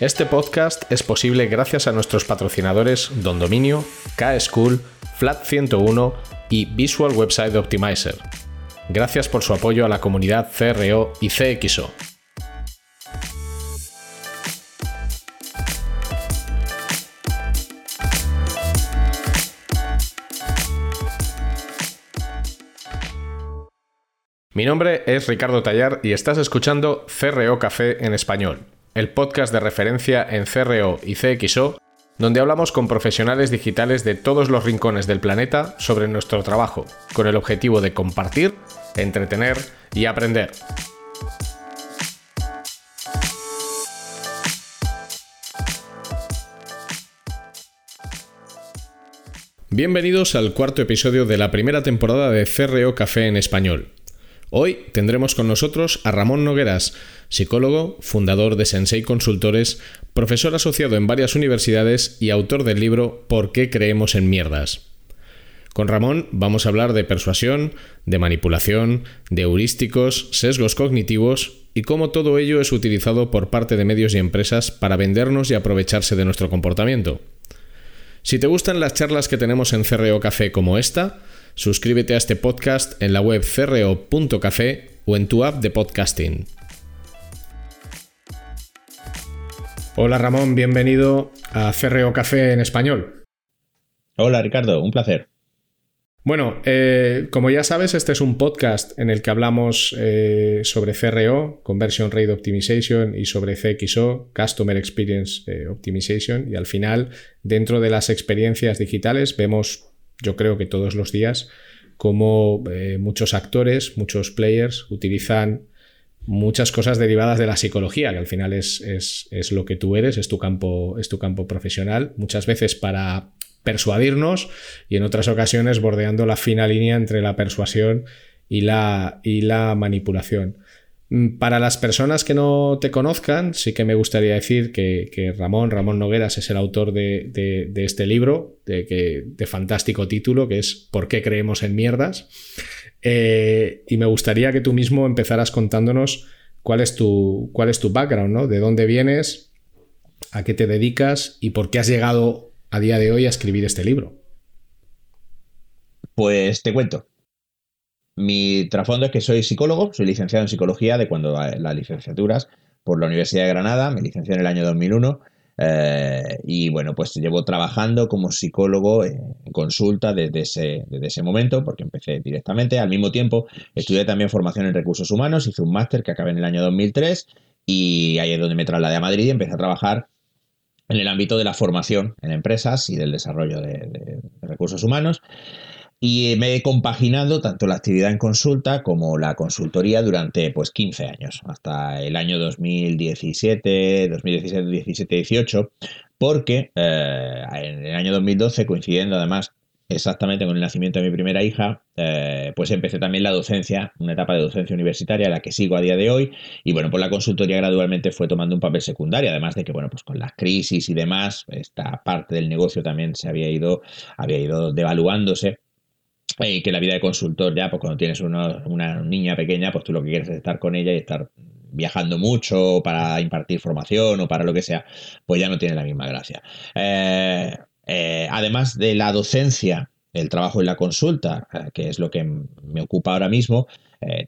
Este podcast es posible gracias a nuestros patrocinadores Don Dominio, K-School, Flat 101 y Visual Website Optimizer. Gracias por su apoyo a la comunidad CRO y CXO. Mi nombre es Ricardo Tallar y estás escuchando CRO Café en español, el podcast de referencia en CRO y CXO, donde hablamos con profesionales digitales de todos los rincones del planeta sobre nuestro trabajo, con el objetivo de compartir, entretener y aprender. Bienvenidos al cuarto episodio de la primera temporada de CRO Café en español. Hoy tendremos con nosotros a Ramón Nogueras, psicólogo, fundador de Sensei Consultores, profesor asociado en varias universidades y autor del libro ¿Por qué creemos en mierdas? Con Ramón vamos a hablar de persuasión, de manipulación, de heurísticos, sesgos cognitivos y cómo todo ello es utilizado por parte de medios y empresas para vendernos y aprovecharse de nuestro comportamiento. Si te gustan las charlas que tenemos en CRO Café como esta, Suscríbete a este podcast en la web creo.café o en tu app de podcasting. Hola Ramón, bienvenido a CRO Café en español. Hola Ricardo, un placer. Bueno, eh, como ya sabes, este es un podcast en el que hablamos eh, sobre CRO, Conversion Rate Optimization, y sobre CXO, Customer Experience eh, Optimization, y al final, dentro de las experiencias digitales, vemos yo creo que todos los días, como eh, muchos actores, muchos players utilizan muchas cosas derivadas de la psicología, que al final es, es, lo que tú eres, es tu, campo, es tu campo profesional, muchas veces para persuadirnos y en otras ocasiones bordeando la fina línea entre la persuasión y la, y la manipulación. Mm, para las personas que no te conozcan, sí que me gustaría decir que, Ramón, Ramón Nogueras es el autor de, este libro, de, de, fantástico título, que es ¿Por qué creemos en mierdas? Eh, y me gustaría que tú mismo empezaras contándonos cuál es tu, cuál es tu background, ¿no? De dónde vienes, a qué te dedicas y por qué has llegado a día de hoy a escribir este libro. Pues te cuento. Mi trasfondo es que soy psicólogo, soy licenciado en psicología de cuando las licenciaturas por la Universidad de Granada, me licencié en el año 2001 eh, y bueno, pues llevo trabajando como psicólogo en consulta desde ese, desde ese momento, porque empecé directamente. Al mismo tiempo, estudié también formación en recursos humanos, hice un máster que acabé en el año 2003 y ahí es donde me trasladé a Madrid y empecé a trabajar en el ámbito de la formación en empresas y del desarrollo de recursos humanos y me he compaginado tanto la actividad en consulta como la consultoría durante pues 15 años, hasta el año 2017, 2017, 17, 18, porque eh, en el año 2012, coincidiendo además exactamente con el nacimiento de mi primera hija, eh, pues empecé también la docencia, una etapa de docencia universitaria, la que sigo a día de hoy, y bueno, pues la consultoría gradualmente fue tomando un papel secundario, además de que, bueno, pues con las crisis y demás, esta parte del negocio también se había ido, había ido devaluándose, y que la vida de consultor ya, pues cuando tienes una niña pequeña, pues tú lo que quieres es estar con ella y estar viajando mucho para impartir formación o para lo que sea, pues ya no tiene la misma gracia. Eh, eh, además de la docencia, el trabajo en la consulta, eh, que es lo que me ocupa ahora mismo,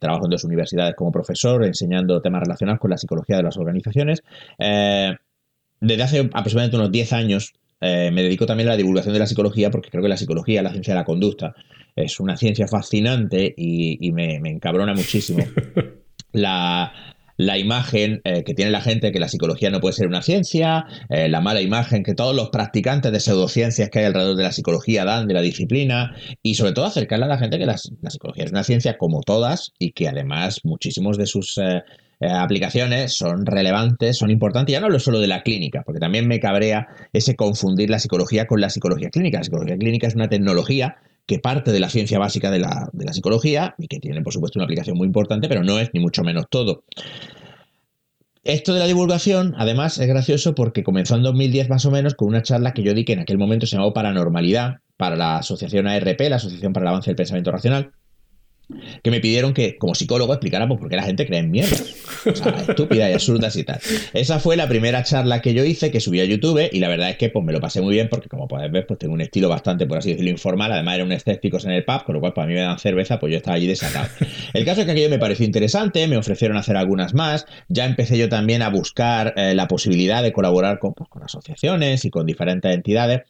trabajo en dos universidades como profesor, enseñando temas relacionados con la psicología de las organizaciones. desde hace aproximadamente unos 10 años me dedico también a la divulgación de la psicología porque creo que la psicología, la ciencia de la conducta, es una ciencia fascinante y, me, encabrona muchísimo. La, imagen eh, que tiene la gente que la psicología no puede ser una ciencia, eh, la mala imagen que todos los practicantes de pseudociencias que hay alrededor de la psicología dan de la disciplina y sobre todo acercarle a la gente que la, psicología es una ciencia como todas y que además muchísimos de sus... Eh, aplicaciones son relevantes, son importantes. Ya no hablo solo de la clínica, porque también me cabrea ese confundir la psicología con la psicología clínica. La psicología clínica es una tecnología que parte de la ciencia básica de la, psicología y que tiene, por supuesto, una aplicación muy importante, pero no es ni mucho menos todo. Esto de la divulgación, además, es gracioso porque comenzó en 2010 más o menos con una charla que yo di que en aquel momento se llamaba Paranormalidad para la asociación ARP, la Asociación para el Avance del Pensamiento Racional, que me pidieron que, como psicólogo, explicáramos por qué la gente cree en mierda. O sea, estúpida y absurdas y tal. Esa fue la primera charla que yo hice, que subí a YouTube, y la verdad es que pues me lo pasé muy bien, porque como puedes ver, pues tengo un estilo bastante, por así decirlo, informal. Además, era un escépticos en el pub, con lo cual, para mí me dan cerveza, pues yo estaba allí desatado. El caso es que aquello me pareció interesante, me ofrecieron hacer algunas más. Ya empecé yo también a buscar eh, la posibilidad de colaborar con, pues, con asociaciones y con diferentes entidades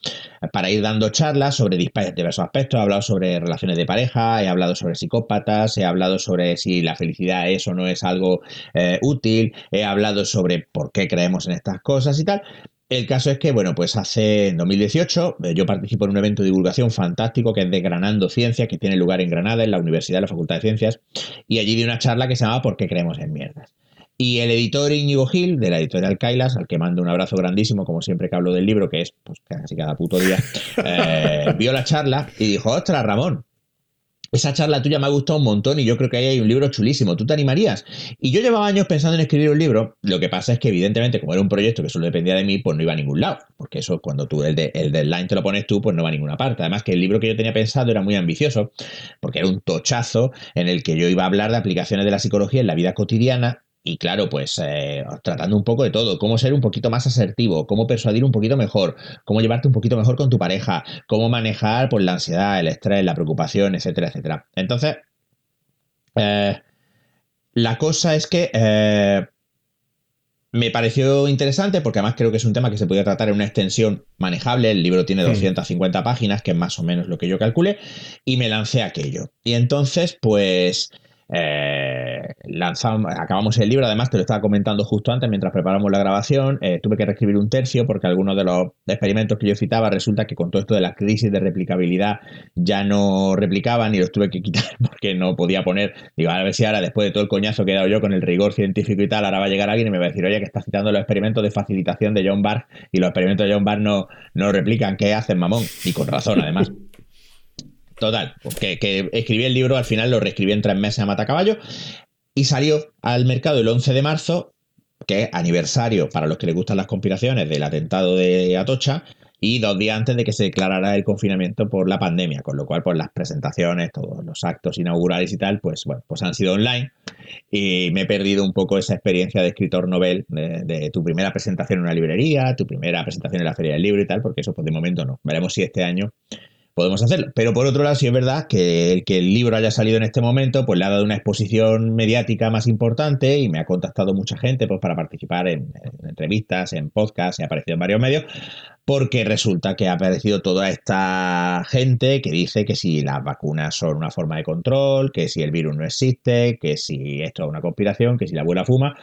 eh, para ir dando charlas sobre diversos aspectos. He hablado sobre relaciones de pareja, he hablado sobre psicópatas he hablado sobre si la felicidad es o no es algo eh, útil, he hablado sobre por qué creemos en estas cosas y tal. El caso es que, bueno, pues hace en 2018 eh, yo participo en un evento de divulgación fantástico que es de Granando Ciencias, que tiene lugar en Granada, en la Universidad de la Facultad de Ciencias, y allí di una charla que se llama ¿Por qué creemos en mierdas? Y el editor Íñigo Gil, de la editorial Kailas, al que mando un abrazo grandísimo, como siempre que hablo del libro, que es pues, casi cada puto día, eh, vio la charla y dijo, ostras, Ramón, esa charla tuya me ha gustado un montón y yo creo que ahí hay un libro chulísimo. ¿Tú te animarías? Y yo llevaba años pensando en escribir un libro. Lo que pasa es que, evidentemente, como era un proyecto que solo dependía de mí, pues no iba a ningún lado. Porque eso, cuando tú el, de, el deadline te lo pones tú, pues no va a ninguna parte. Además, que el libro que yo tenía pensado era muy ambicioso, porque era un tochazo en el que yo iba a hablar de aplicaciones de la psicología en la vida cotidiana y claro, pues eh, tratando un poco de todo, cómo ser un poquito más asertivo, cómo persuadir un poquito mejor, cómo llevarte un poquito mejor con tu pareja, cómo manejar pues, la ansiedad, el estrés, la preocupación, etcétera, etcétera. Entonces, eh, la cosa es que eh, me pareció interesante porque además creo que es un tema que se podía tratar en una extensión manejable. El libro tiene 250 páginas, que es más o menos lo que yo calculé, y me lancé aquello. Y entonces, pues eh, lanzamos, acabamos el libro, además te lo estaba comentando justo antes mientras preparamos la grabación, eh, tuve que reescribir un tercio porque algunos de los experimentos que yo citaba resulta que con todo esto de la crisis de replicabilidad ya no replicaban y los tuve que quitar porque no podía poner, digo, a ver si ahora después de todo el coñazo que he dado yo con el rigor científico y tal, ahora va a llegar alguien y me va a decir, oye, que estás citando los experimentos de facilitación de John Barr y los experimentos de John Barr no, no replican, ¿qué hacen, mamón? Y con razón, además. Total, que, que, escribí el libro, al final lo reescribí en tres meses a Matacaballo y salió al mercado el 11 de marzo, que es aniversario para los que les gustan las conspiraciones del atentado de Atocha y dos días antes de que se declarara el confinamiento por la pandemia, con lo cual pues las presentaciones, todos los actos inaugurales y tal, pues bueno, pues han sido online y me he perdido un poco esa experiencia de escritor novel de, de tu primera presentación en una librería, tu primera presentación en la feria del libro y tal, porque eso pues de momento no. Veremos si este año podemos hacerlo. Pero por otro lado, sí es verdad que que el libro haya salido en este momento, pues le ha dado una exposición mediática más importante y me ha contactado mucha gente pues, para participar en, entrevistas, en podcasts, he aparecido en varios medios, porque resulta que ha aparecido toda esta gente que dice que si las vacunas son una forma de control, que si el virus no existe, que si esto es una conspiración, que si la abuela fuma.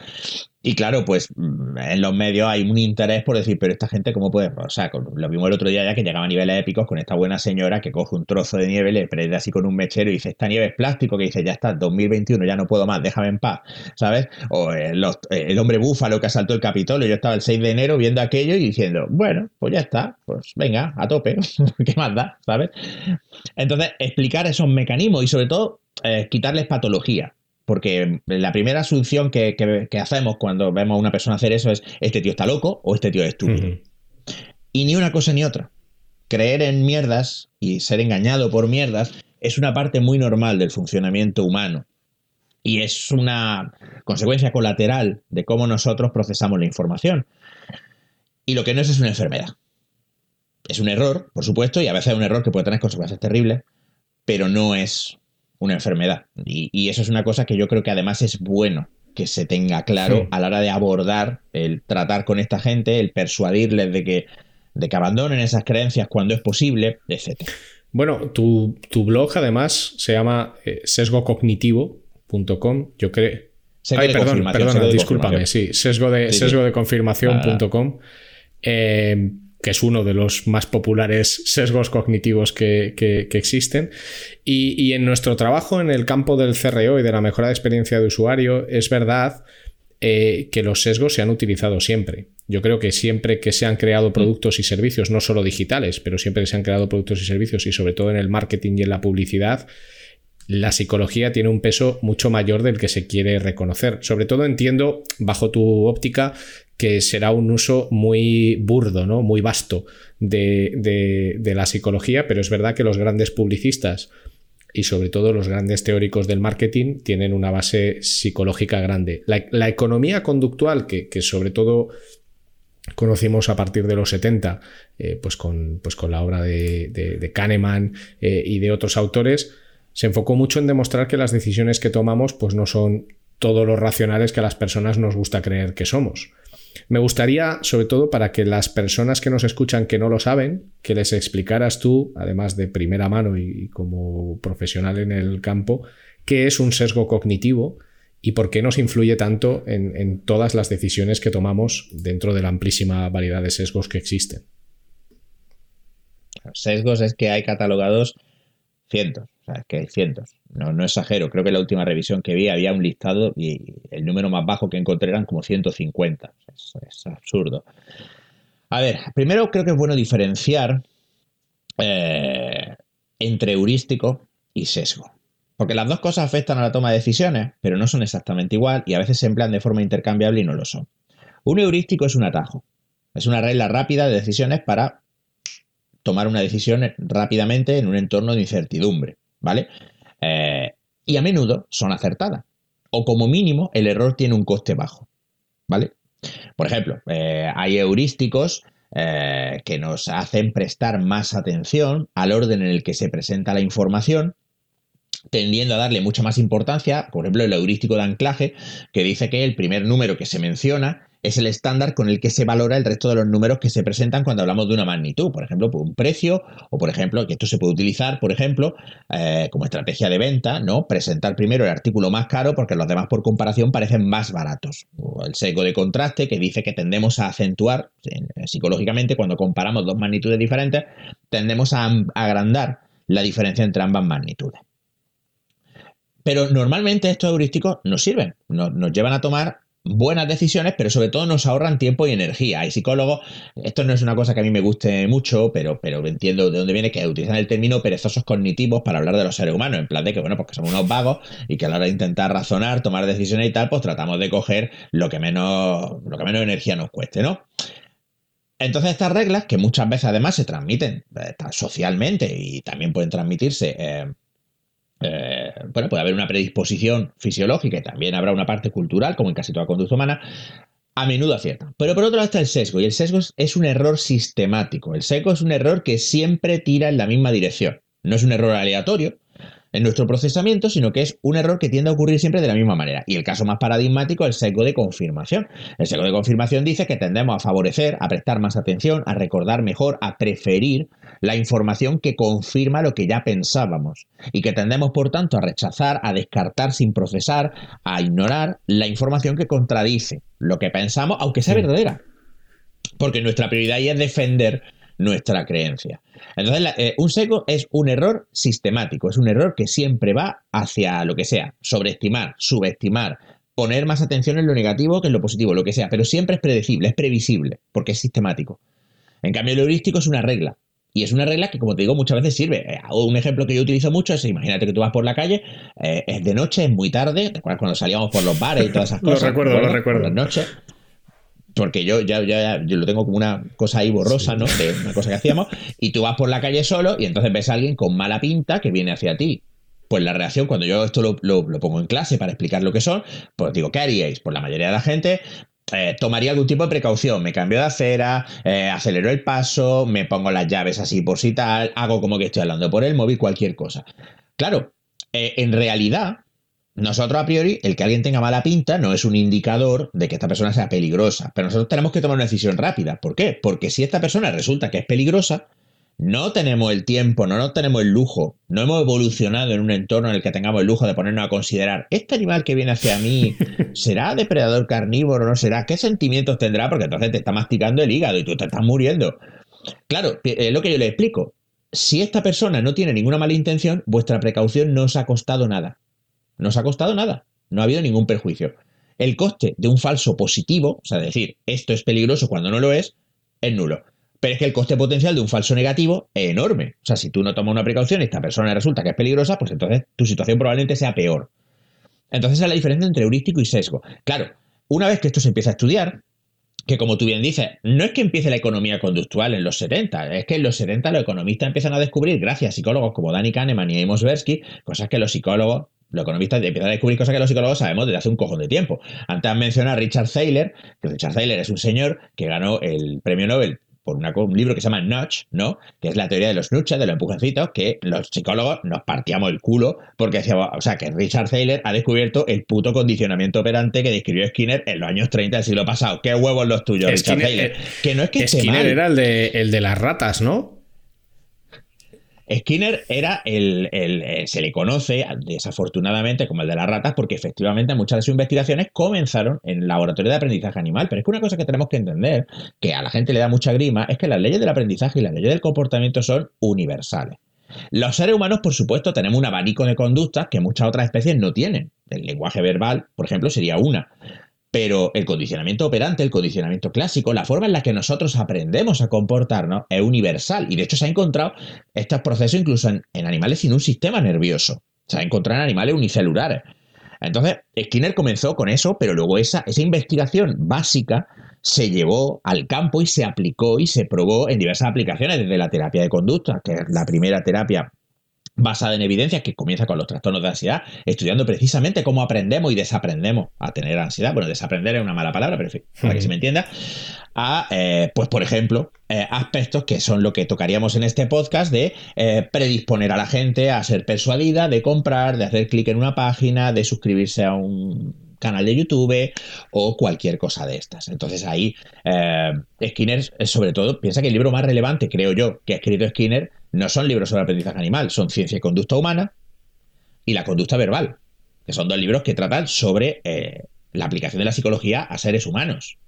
Y claro, pues mm, en los medios hay un interés por decir, pero esta gente, ¿cómo puede? O sea, lo vimos el otro día ya que llegaba a niveles épicos con esta buena señora que coge un trozo de nieve, le prende así con un mechero y dice, esta nieve es plástico, que dice, ya está, 2021, ya no puedo más, déjame en paz, ¿sabes? O eh, eh, el hombre búfalo que asaltó el Capitolio, yo estaba el 6 de enero viendo aquello y diciendo, bueno, pues ya está, pues venga, a tope, ¿qué más da? ¿Sabes? Entonces, explicar esos mecanismos y sobre todo eh, quitarles patología. Porque la primera asunción que, hacemos cuando vemos a una persona hacer eso es, este tío está loco o este tío es estúpido. Y ni una cosa ni otra. Creer en mierdas y ser engañado por mierdas es una parte muy normal del funcionamiento humano. Y es una consecuencia colateral de cómo nosotros procesamos la información. Y lo que no es es una enfermedad. Es un error, por supuesto, y a veces es un error que puede tener consecuencias terribles, pero no es una enfermedad. Y, eso es una cosa que yo creo que además es bueno que se tenga claro a la hora de abordar el tratar con esta gente, el persuadirles de que, de que abandonen esas creencias cuando es posible, etc. Bueno, tu, blog además se llama eh, sesgocognitivo.com. Yo creo. Ay, perdón, perdona, discúlpame, sí, sesgo de, sesgo de confirmación.com que es uno de los más populares sesgos cognitivos que, existen. Y, en nuestro trabajo en el campo del CRO y de la mejora de experiencia de usuario, es verdad eh, que los sesgos se han utilizado siempre. Yo creo que siempre que se han creado productos y servicios, no solo digitales, pero siempre que se han creado productos y servicios, y sobre todo en el marketing y en la publicidad, la psicología tiene un peso mucho mayor del que se quiere reconocer. Sobre todo entiendo, bajo tu óptica, que será un uso muy burdo, ¿no? muy vasto de, la psicología, pero es verdad que los grandes publicistas y sobre todo los grandes teóricos del marketing tienen una base psicológica grande. La, economía conductual, que, sobre todo conocimos a partir de los 70, eh, pues, con, pues, con la obra de, Kahneman eh, y de otros autores, se enfocó mucho en demostrar que las decisiones que tomamos pues, no son todos los racionales que a las personas nos gusta creer que somos. Me gustaría, sobre todo para que las personas que nos escuchan que no lo saben, que les explicaras tú, además de primera mano y como profesional en el campo, qué es un sesgo cognitivo y por qué nos influye tanto en, todas las decisiones que tomamos dentro de la amplísima variedad de sesgos que existen. Sesgos es que hay catalogados cientos, o sea, es que hay cientos. No, no exagero, creo que la última revisión que vi había un listado y el número más bajo que encontré eran como 150. Es, absurdo. A ver, primero creo que es bueno diferenciar eh, entre heurístico y sesgo. Porque las dos cosas afectan a la toma de decisiones, pero no son exactamente igual y a veces se emplean de forma intercambiable y no lo son. Un heurístico es un atajo. Es una regla rápida de decisiones para tomar una decisión rápidamente en un entorno de incertidumbre, ¿vale? Eh, y a menudo son acertadas. O como mínimo, el error tiene un coste bajo, ¿vale? Por ejemplo, eh, hay heurísticos eh, que nos hacen prestar más atención al orden en el que se presenta la información tendiendo a darle mucha más importancia, por ejemplo, el heurístico de anclaje, que dice que el primer número que se menciona es el estándar con el que se valora el resto de los números que se presentan cuando hablamos de una magnitud, por ejemplo, un precio, o por ejemplo, que esto se puede utilizar, por ejemplo, eh, como estrategia de venta, ¿no? Presentar primero el artículo más caro porque los demás por comparación parecen más baratos. O el sesgo de contraste que dice que tendemos a acentuar psicológicamente cuando comparamos dos magnitudes diferentes, tendemos a agrandar la diferencia entre ambas magnitudes. Pero normalmente estos heurísticos nos sirven, nos llevan a tomar buenas decisiones, pero sobre todo nos ahorran tiempo y energía. Hay psicólogos, esto no es una cosa que a mí me guste mucho, pero, pero entiendo de dónde viene que utilizan el término perezosos cognitivos para hablar de los seres humanos, en plan de que, bueno, porque somos unos vagos y que a la hora de intentar razonar, tomar decisiones y tal, pues tratamos de coger lo que menos, lo que menos energía nos cueste, ¿no? Entonces estas reglas, que muchas veces además se transmiten eh, socialmente y también pueden transmitirse eh, eh, bueno, puede haber una predisposición fisiológica y también habrá una parte cultural, como en casi toda conducta humana, a menudo acierta. Pero por otro lado está el sesgo, y el sesgo es, un error sistemático. El sesgo es un error que siempre tira en la misma dirección. No es un error aleatorio, en nuestro procesamiento, sino que es un error que tiende a ocurrir siempre de la misma manera. Y el caso más paradigmático es el sesgo de confirmación. El sesgo de confirmación dice que tendemos a favorecer, a prestar más atención, a recordar mejor, a preferir la información que confirma lo que ya pensábamos. Y que tendemos, por tanto, a rechazar, a descartar sin procesar, a ignorar la información que contradice lo que pensamos, aunque sea verdadera. Porque nuestra prioridad es defender nuestra creencia. Entonces, eh, un seco es un error sistemático, es un error que siempre va hacia lo que sea, sobreestimar, subestimar, poner más atención en lo negativo que en lo positivo, lo que sea, pero siempre es predecible, es previsible, porque es sistemático. En cambio, el heurístico es una regla. Y es una regla que, como te digo, muchas veces sirve. Eh, un ejemplo que yo utilizo mucho es, imagínate que tú vas por la calle, eh, es de noche, es muy tarde, ¿te acuerdas cuando salíamos por los bares y todas esas cosas? lo recuerdo, lo recuerdo. Por las noches porque yo ya, ya yo lo tengo como una cosa ahí borrosa, ¿no? De una cosa que hacíamos, y tú vas por la calle solo y entonces ves a alguien con mala pinta que viene hacia ti. Pues la reacción, cuando yo esto lo, pongo en clase para explicar lo que son, pues digo, ¿qué haríais? Pues la mayoría de la gente eh, tomaría algún tipo de precaución. Me cambio de acera, eh, acelero el paso, me pongo las llaves así por si tal, hago como que estoy hablando por el móvil, cualquier cosa. Claro, eh, en realidad, nosotros a priori, el que alguien tenga mala pinta no es un indicador de que esta persona sea peligrosa, pero nosotros tenemos que tomar una decisión rápida. ¿Por qué? Porque si esta persona resulta que es peligrosa, no tenemos el tiempo, no, no tenemos el lujo, no hemos evolucionado en un entorno en el que tengamos el lujo de ponernos a considerar, ¿este animal que viene hacia mí será depredador carnívoro o no será? ¿Qué sentimientos tendrá? Porque entonces te está masticando el hígado y tú te estás muriendo. Claro, es lo que yo le explico. Si esta persona no tiene ninguna mala intención, vuestra precaución no os ha costado nada. No os ha costado nada, no ha habido ningún perjuicio. El coste de un falso positivo, o sea, decir esto es peligroso cuando no lo es, es nulo. Pero es que el coste potencial de un falso negativo es enorme. O sea, si tú no tomas una precaución y esta persona resulta que es peligrosa, pues entonces tu situación probablemente sea peor. Entonces es la diferencia entre heurístico y sesgo. Claro, una vez que esto se empieza a estudiar, que como tú bien dices, no es que empiece la economía conductual en los 70, es que en los 70 los economistas empiezan a descubrir, gracias a psicólogos como Danny Kahneman y Amos Tversky, cosas que los psicólogos, los economistas empiezan a descubrir cosas que los psicólogos sabemos desde hace un cojón de tiempo. Antes mencionado a Richard Thaler, que Richard Thaler es un señor que ganó el premio Nobel por un libro que se llama Notch, ¿no? Que es la teoría de los nudges, de los empujoncitos, que los psicólogos nos partíamos el culo porque decíamos, o sea, que Richard Thaler ha descubierto el puto condicionamiento operante que describió Skinner en los años 30 del siglo pasado. ¿Qué huevos los tuyos, Richard Thaler? Eh, que no es que Skinner era el de, el de las ratas, ¿no? Skinner era el, eh, se le conoce desafortunadamente como el de las ratas porque efectivamente muchas de sus investigaciones comenzaron en el laboratorio de aprendizaje animal. Pero es que una cosa que tenemos que entender, que a la gente le da mucha grima, es que las leyes del aprendizaje y las leyes del comportamiento son universales. Los seres humanos, por supuesto, tenemos un abanico de conductas que muchas otras especies no tienen. El lenguaje verbal, por ejemplo, sería una. Pero el condicionamiento operante, el condicionamiento clásico, la forma en la que nosotros aprendemos a comportarnos es universal. Y de hecho se ha encontrado estos procesos incluso en, animales sin un sistema nervioso. Se ha encontrado en animales unicelulares. Entonces, Skinner comenzó con eso, pero luego esa, esa investigación básica se llevó al campo y se aplicó y se probó en diversas aplicaciones, desde la terapia de conducta, que es la primera terapia basada en evidencias que comienza con los trastornos de ansiedad, estudiando precisamente cómo aprendemos y desaprendemos a tener ansiedad. Bueno, desaprender es una mala palabra, pero en fin, para que se me entienda. A, eh, pues, por ejemplo, eh, aspectos que son lo que tocaríamos en este podcast de eh, predisponer a la gente a ser persuadida, de comprar, de hacer clic en una página, de suscribirse a un canal de YouTube o cualquier cosa de estas. Entonces ahí Skinner, sobre todo, piensa que el libro más relevante, creo yo, que ha escrito Skinner no son libros sobre aprendizaje animal, son ciencia y conducta humana y la conducta verbal, que son dos libros que tratan sobre eh, la aplicación de la psicología a seres humanos.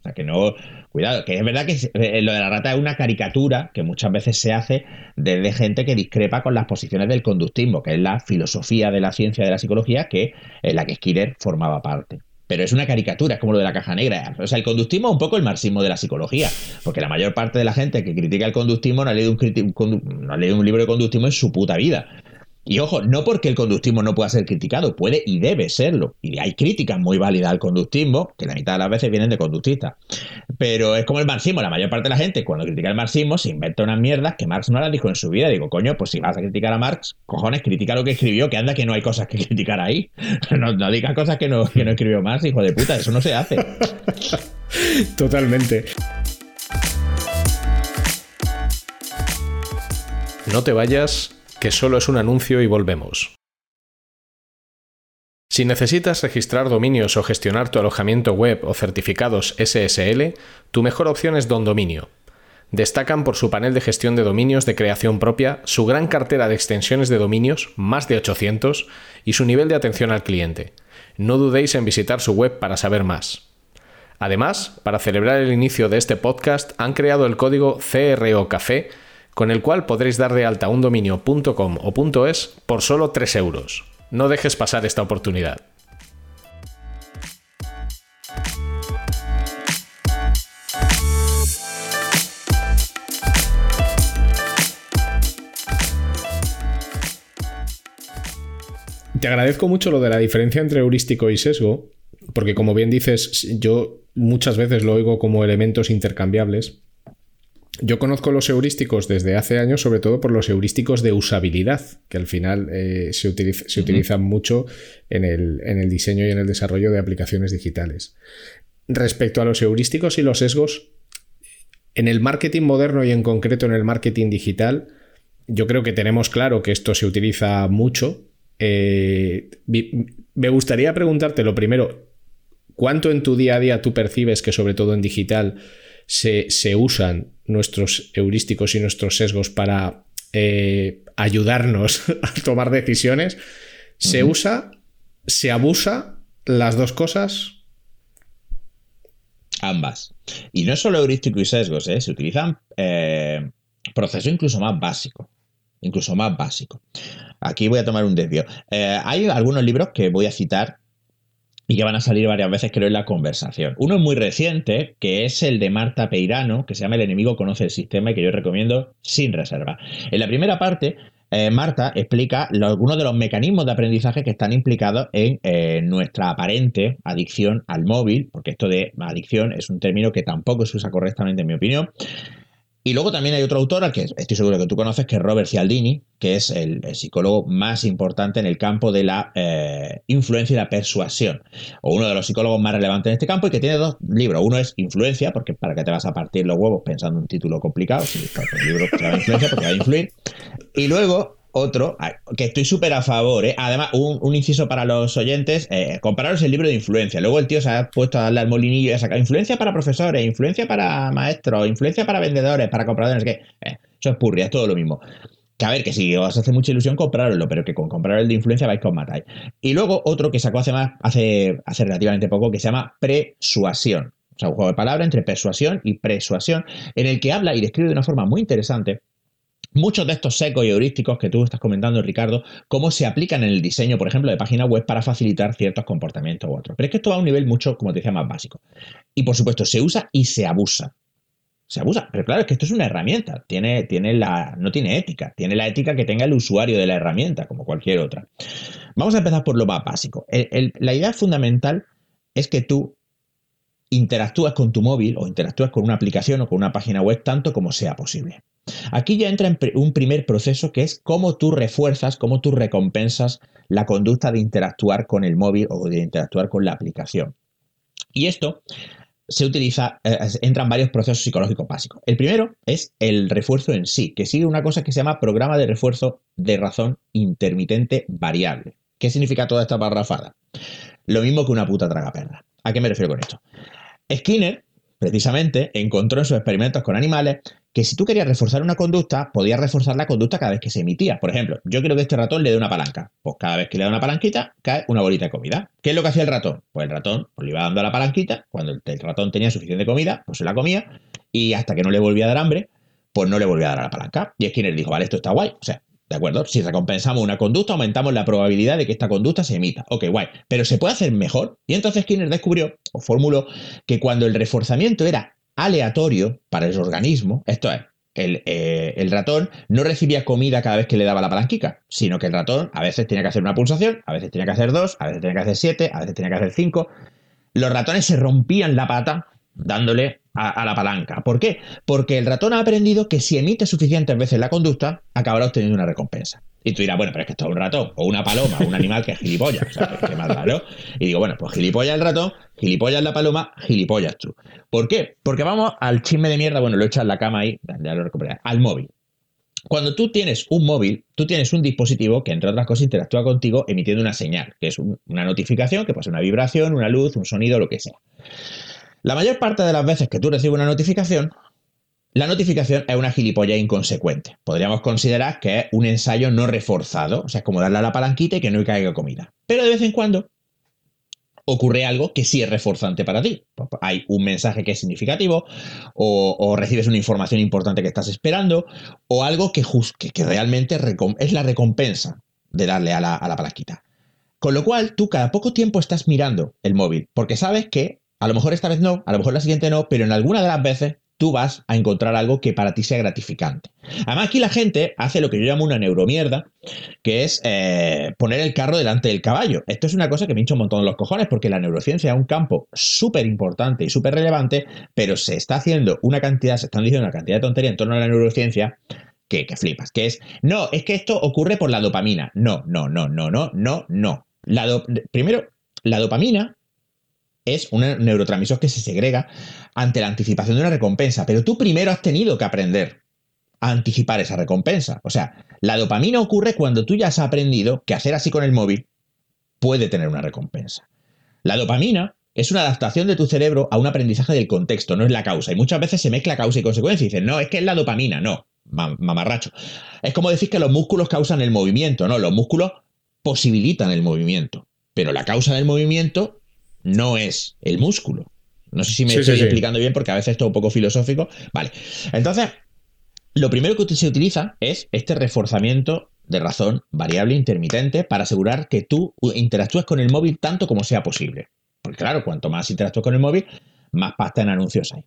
O sea, que no, cuidado, que es verdad que eh, lo de la rata es una caricatura que muchas veces se hace desde gente que discrepa con las posiciones del conductismo, que es la filosofía de la ciencia de la psicología que en la que Skinner formaba parte pero es una caricatura, es como lo de la caja negra. O sea, el conductismo es un poco el marxismo de la psicología, porque la mayor parte de la gente que critica el conductismo no ha leído un, no ha leído un libro de conductismo en su puta vida. Y ojo, no porque el conductismo no pueda ser criticado, puede y debe serlo. Y hay críticas muy válidas al conductismo, que la mitad de las veces vienen de conductistas. Pero es como el marxismo, la mayor parte de la gente cuando critica el marxismo se inventa unas mierdas que Marx no las dijo en su vida. Digo, coño, pues si vas a criticar a Marx, cojones, critica lo que escribió, que anda que no hay cosas que criticar ahí. No, no digas cosas que no, que no escribió Marx, hijo de puta, eso no se hace. Totalmente. No te vayas que solo es un anuncio y volvemos. Si necesitas registrar dominios o gestionar tu alojamiento web o certificados SSL, tu mejor opción es Don Dominio. Destacan por su panel de gestión de dominios de creación propia, su gran cartera de extensiones de dominios, más de 800, y su nivel de atención al cliente. No dudéis en visitar su web para saber más. Además, para celebrar el inicio de este podcast, han creado el código CRO Café con el cual podréis dar de alta un dominio.com o .es por solo 3 euros. No dejes pasar esta oportunidad. Te agradezco mucho lo de la diferencia entre heurístico y sesgo, porque como bien dices, yo muchas veces lo oigo como elementos intercambiables, yo conozco los heurísticos desde hace años, sobre todo por los heurísticos de usabilidad, que al final eh, se, utilizan mucho en el, diseño y en el desarrollo de aplicaciones digitales. Respecto a los heurísticos y los sesgos, en el marketing moderno y en concreto en el marketing digital, yo creo que tenemos claro que esto se utiliza mucho. Eh, me gustaría preguntarte lo primero, ¿cuánto en tu día a día tú percibes que sobre todo en digital se, usan nuestros heurísticos y nuestros sesgos para eh, ayudarnos a tomar decisiones, se usa, se abusa las dos cosas. Ambas. Y no solo heurístico y sesgos, ¿eh? se utilizan eh, procesos incluso más básicos. Incluso más básico. Aquí voy a tomar un desvío. Eh, hay algunos libros que voy a citar y que van a salir varias veces, creo, en la conversación. Uno es muy reciente, que es el de Marta Peirano, que se llama El enemigo conoce el sistema y que yo recomiendo sin reserva. En la primera parte, eh, Marta explica algunos de los mecanismos de aprendizaje que están implicados en eh, nuestra aparente adicción al móvil, porque esto de adicción es un término que tampoco se usa correctamente en mi opinión, y luego también hay otro autor al que estoy seguro que tú conoces, que es Robert Cialdini, que es el, psicólogo más importante en el campo de la eh, influencia y la persuasión, o uno de los psicólogos más relevantes en este campo y que tiene dos libros. Uno es Influencia, porque para que te vas a partir los huevos pensando un título complicado, si el libro se Influencia porque va a influir. Y luego otro, que estoy súper a favor, ¿eh? además, un, inciso para los oyentes, eh, el libro de influencia. Luego el tío se ha puesto a darle al molinillo y a sacar influencia para profesores, influencia para maestros, influencia para vendedores, para compradores, que eh, eso es purria, es todo lo mismo. Que a ver, que si os hace mucha ilusión comprarlo, pero que con comprar el de influencia vais con matáis. Y luego otro que sacó hace más, hace, relativamente poco, que se llama Persuasión. O sea, un juego de palabras entre persuasión y persuasión, en el que habla y describe de una forma muy interesante muchos de estos secos y heurísticos que tú estás comentando, Ricardo, cómo se aplican en el diseño, por ejemplo, de página web para facilitar ciertos comportamientos u otros. Pero es que esto va a un nivel mucho, como te decía, más básico. Y por supuesto, se usa y se abusa. Se abusa. Pero claro, es que esto es una herramienta. Tiene, tiene la, no tiene ética. Tiene la ética que tenga el usuario de la herramienta, como cualquier otra. Vamos a empezar por lo más básico. la idea fundamental es que tú interactúas con tu móvil o interactúas con una aplicación o con una página web tanto como sea posible. Aquí ya entra un primer proceso que es cómo tú refuerzas, cómo tú recompensas la conducta de interactuar con el móvil o de interactuar con la aplicación. Y esto se utiliza, eh, entran varios procesos psicológicos básicos. El primero es el refuerzo en sí, que sigue una cosa que se llama programa de refuerzo de razón intermitente variable. ¿Qué significa toda esta parrafada? Lo mismo que una puta tragaperra. ¿A qué me refiero con esto? Skinner, precisamente, encontró en sus experimentos con animales que si tú querías reforzar una conducta, podías reforzar la conducta cada vez que se emitía. Por ejemplo, yo quiero que este ratón le dé una palanca. Pues cada vez que le da una palanquita, cae una bolita de comida. ¿Qué es lo que hacía el ratón? Pues el ratón pues, le iba dando la palanquita, cuando el ratón tenía suficiente comida, pues se la comía, y hasta que no le volvía a dar hambre, pues no le volvía a dar la palanca. Y Skinner dijo, vale, esto está guay. O sea, ¿De acuerdo? Si recompensamos una conducta, aumentamos la probabilidad de que esta conducta se emita. Ok, guay. Pero se puede hacer mejor. Y entonces Skinner descubrió o formuló que cuando el reforzamiento era aleatorio para el organismo, esto es, eh, el, ratón no recibía comida cada vez que le daba la palanquica, sino que el ratón a veces tenía que hacer una pulsación, a veces tenía que hacer dos, a veces tenía que hacer siete, a veces tenía que hacer cinco. Los ratones se rompían la pata dándole a, la palanca. ¿Por qué? Porque el ratón ha aprendido que si emite suficientes veces la conducta, acabará obteniendo una recompensa. Y tú dirás, bueno, pero es que esto es un ratón, o una paloma, un animal que es gilipollas. O sea, ¿qué más da, Y digo, bueno, pues gilipollas el ratón, gilipollas la paloma, gilipollas tú. ¿Por qué? Porque vamos al chisme de mierda, bueno, lo he echado en la cama ahí, ya lo recuperé, al móvil. Cuando tú tienes un móvil, tú tienes un dispositivo que, entre otras cosas, interactúa contigo emitiendo una señal, que es una notificación, que puede ser una vibración, una luz, un sonido, lo que sea. La mayor parte de las veces que tú recibes una notificación, la notificación es una gilipollas inconsecuente. Podríamos considerar que es un ensayo no reforzado, o sea, es como darle a la palanquita y que no caiga comida. Pero de vez en cuando ocurre algo que sí es reforzante para ti. Hay un mensaje que es significativo, o, recibes una información importante que estás esperando, o algo que, que, realmente es la recompensa de darle a la palanquita. Con lo cual, tú cada poco tiempo estás mirando el móvil, porque sabes que a lo mejor esta vez no, a lo mejor la siguiente no, pero en alguna de las veces tú vas a encontrar algo que para ti sea gratificante. Además, aquí la gente hace lo que yo llamo una neuromierda, que es eh, poner el carro delante del caballo. Esto es una cosa que me hincha un montón los cojones, porque la neurociencia es un campo súper importante y súper relevante, pero se está haciendo una cantidad, se están diciendo una cantidad de tontería en torno a la neurociencia que, que flipas, que es, no, es que esto ocurre por la dopamina. No, no, no, no, no, no, no. Primero, la dopamina es un neurotransmisor que se segrega ante la anticipación de una recompensa, pero tú primero has tenido que aprender a anticipar esa recompensa. O sea, la dopamina ocurre cuando tú ya has aprendido que hacer así con el móvil puede tener una recompensa. La dopamina es una adaptación de tu cerebro a un aprendizaje del contexto, no es la causa. Y muchas veces se mezcla causa y consecuencia y dicen, no, es que es la dopamina, no, mamarracho. Es como decir que los músculos causan el movimiento, no, los músculos posibilitan el movimiento, pero la causa del movimiento no es el músculo. No sé si me estoy explicando bien porque a veces esto es un poco filosófico. Vale. Entonces, lo primero que se utiliza es este reforzamiento de razón variable intermitente para asegurar que tú interactúes con el móvil tanto como sea posible. Porque claro, cuanto más interactúes con el móvil, más pasta en anuncios hay.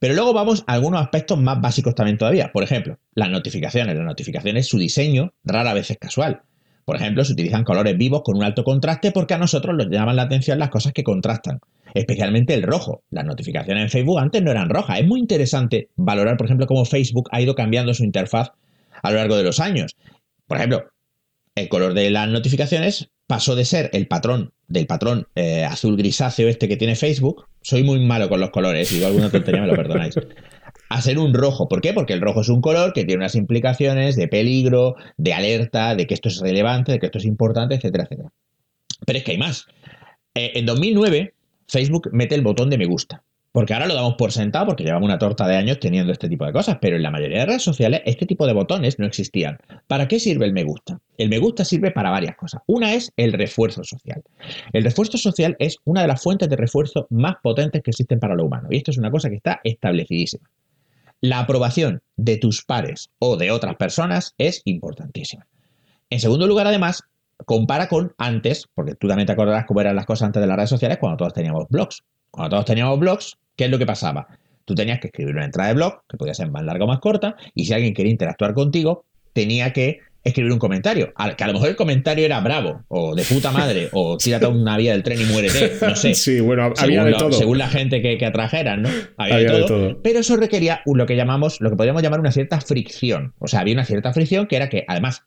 Pero luego vamos a algunos aspectos más básicos también todavía. Por ejemplo, las notificaciones. Las notificaciones, su diseño rara vez es casual. Por ejemplo, se utilizan colores vivos con un alto contraste porque a nosotros nos llaman la atención las cosas que contrastan, especialmente el rojo. Las notificaciones en Facebook antes no eran rojas. Es muy interesante valorar, por ejemplo, cómo Facebook ha ido cambiando su interfaz a lo largo de los años. Por ejemplo, el color de las notificaciones pasó de ser el patrón del patrón eh, azul grisáceo este que tiene Facebook. Soy muy malo con los colores, si digo alguna tontería me lo perdonáis a ser un rojo. ¿Por qué? Porque el rojo es un color que tiene unas implicaciones de peligro, de alerta, de que esto es relevante, de que esto es importante, etcétera, etcétera. Pero es que hay más. Eh, en 2009, Facebook mete el botón de me gusta. Porque ahora lo damos por sentado porque llevamos una torta de años teniendo este tipo de cosas, pero en la mayoría de redes sociales este tipo de botones no existían. ¿Para qué sirve el me gusta? El me gusta sirve para varias cosas. Una es el refuerzo social. El refuerzo social es una de las fuentes de refuerzo más potentes que existen para lo humano y esto es una cosa que está establecidísima. La aprobación de tus pares o de otras personas es importantísima. En segundo lugar, además, compara con antes, porque tú también te acordarás cómo eran las cosas antes de las redes sociales cuando todos teníamos blogs. Cuando todos teníamos blogs, ¿qué es lo que pasaba? Tú tenías que escribir una entrada de blog, que podía ser más larga o más corta, y si alguien quería interactuar contigo, tenía que escribir un comentario. Que a lo mejor el comentario era bravo, o de puta madre, o tírate una vía del tren y muérete, no sé. Sí, bueno, había de todo. Según la gente que, que atrajeran, ¿no? Había, de, todo, Pero eso requería lo que llamamos, lo que podríamos llamar una cierta fricción. O sea, había una cierta fricción que era que, además,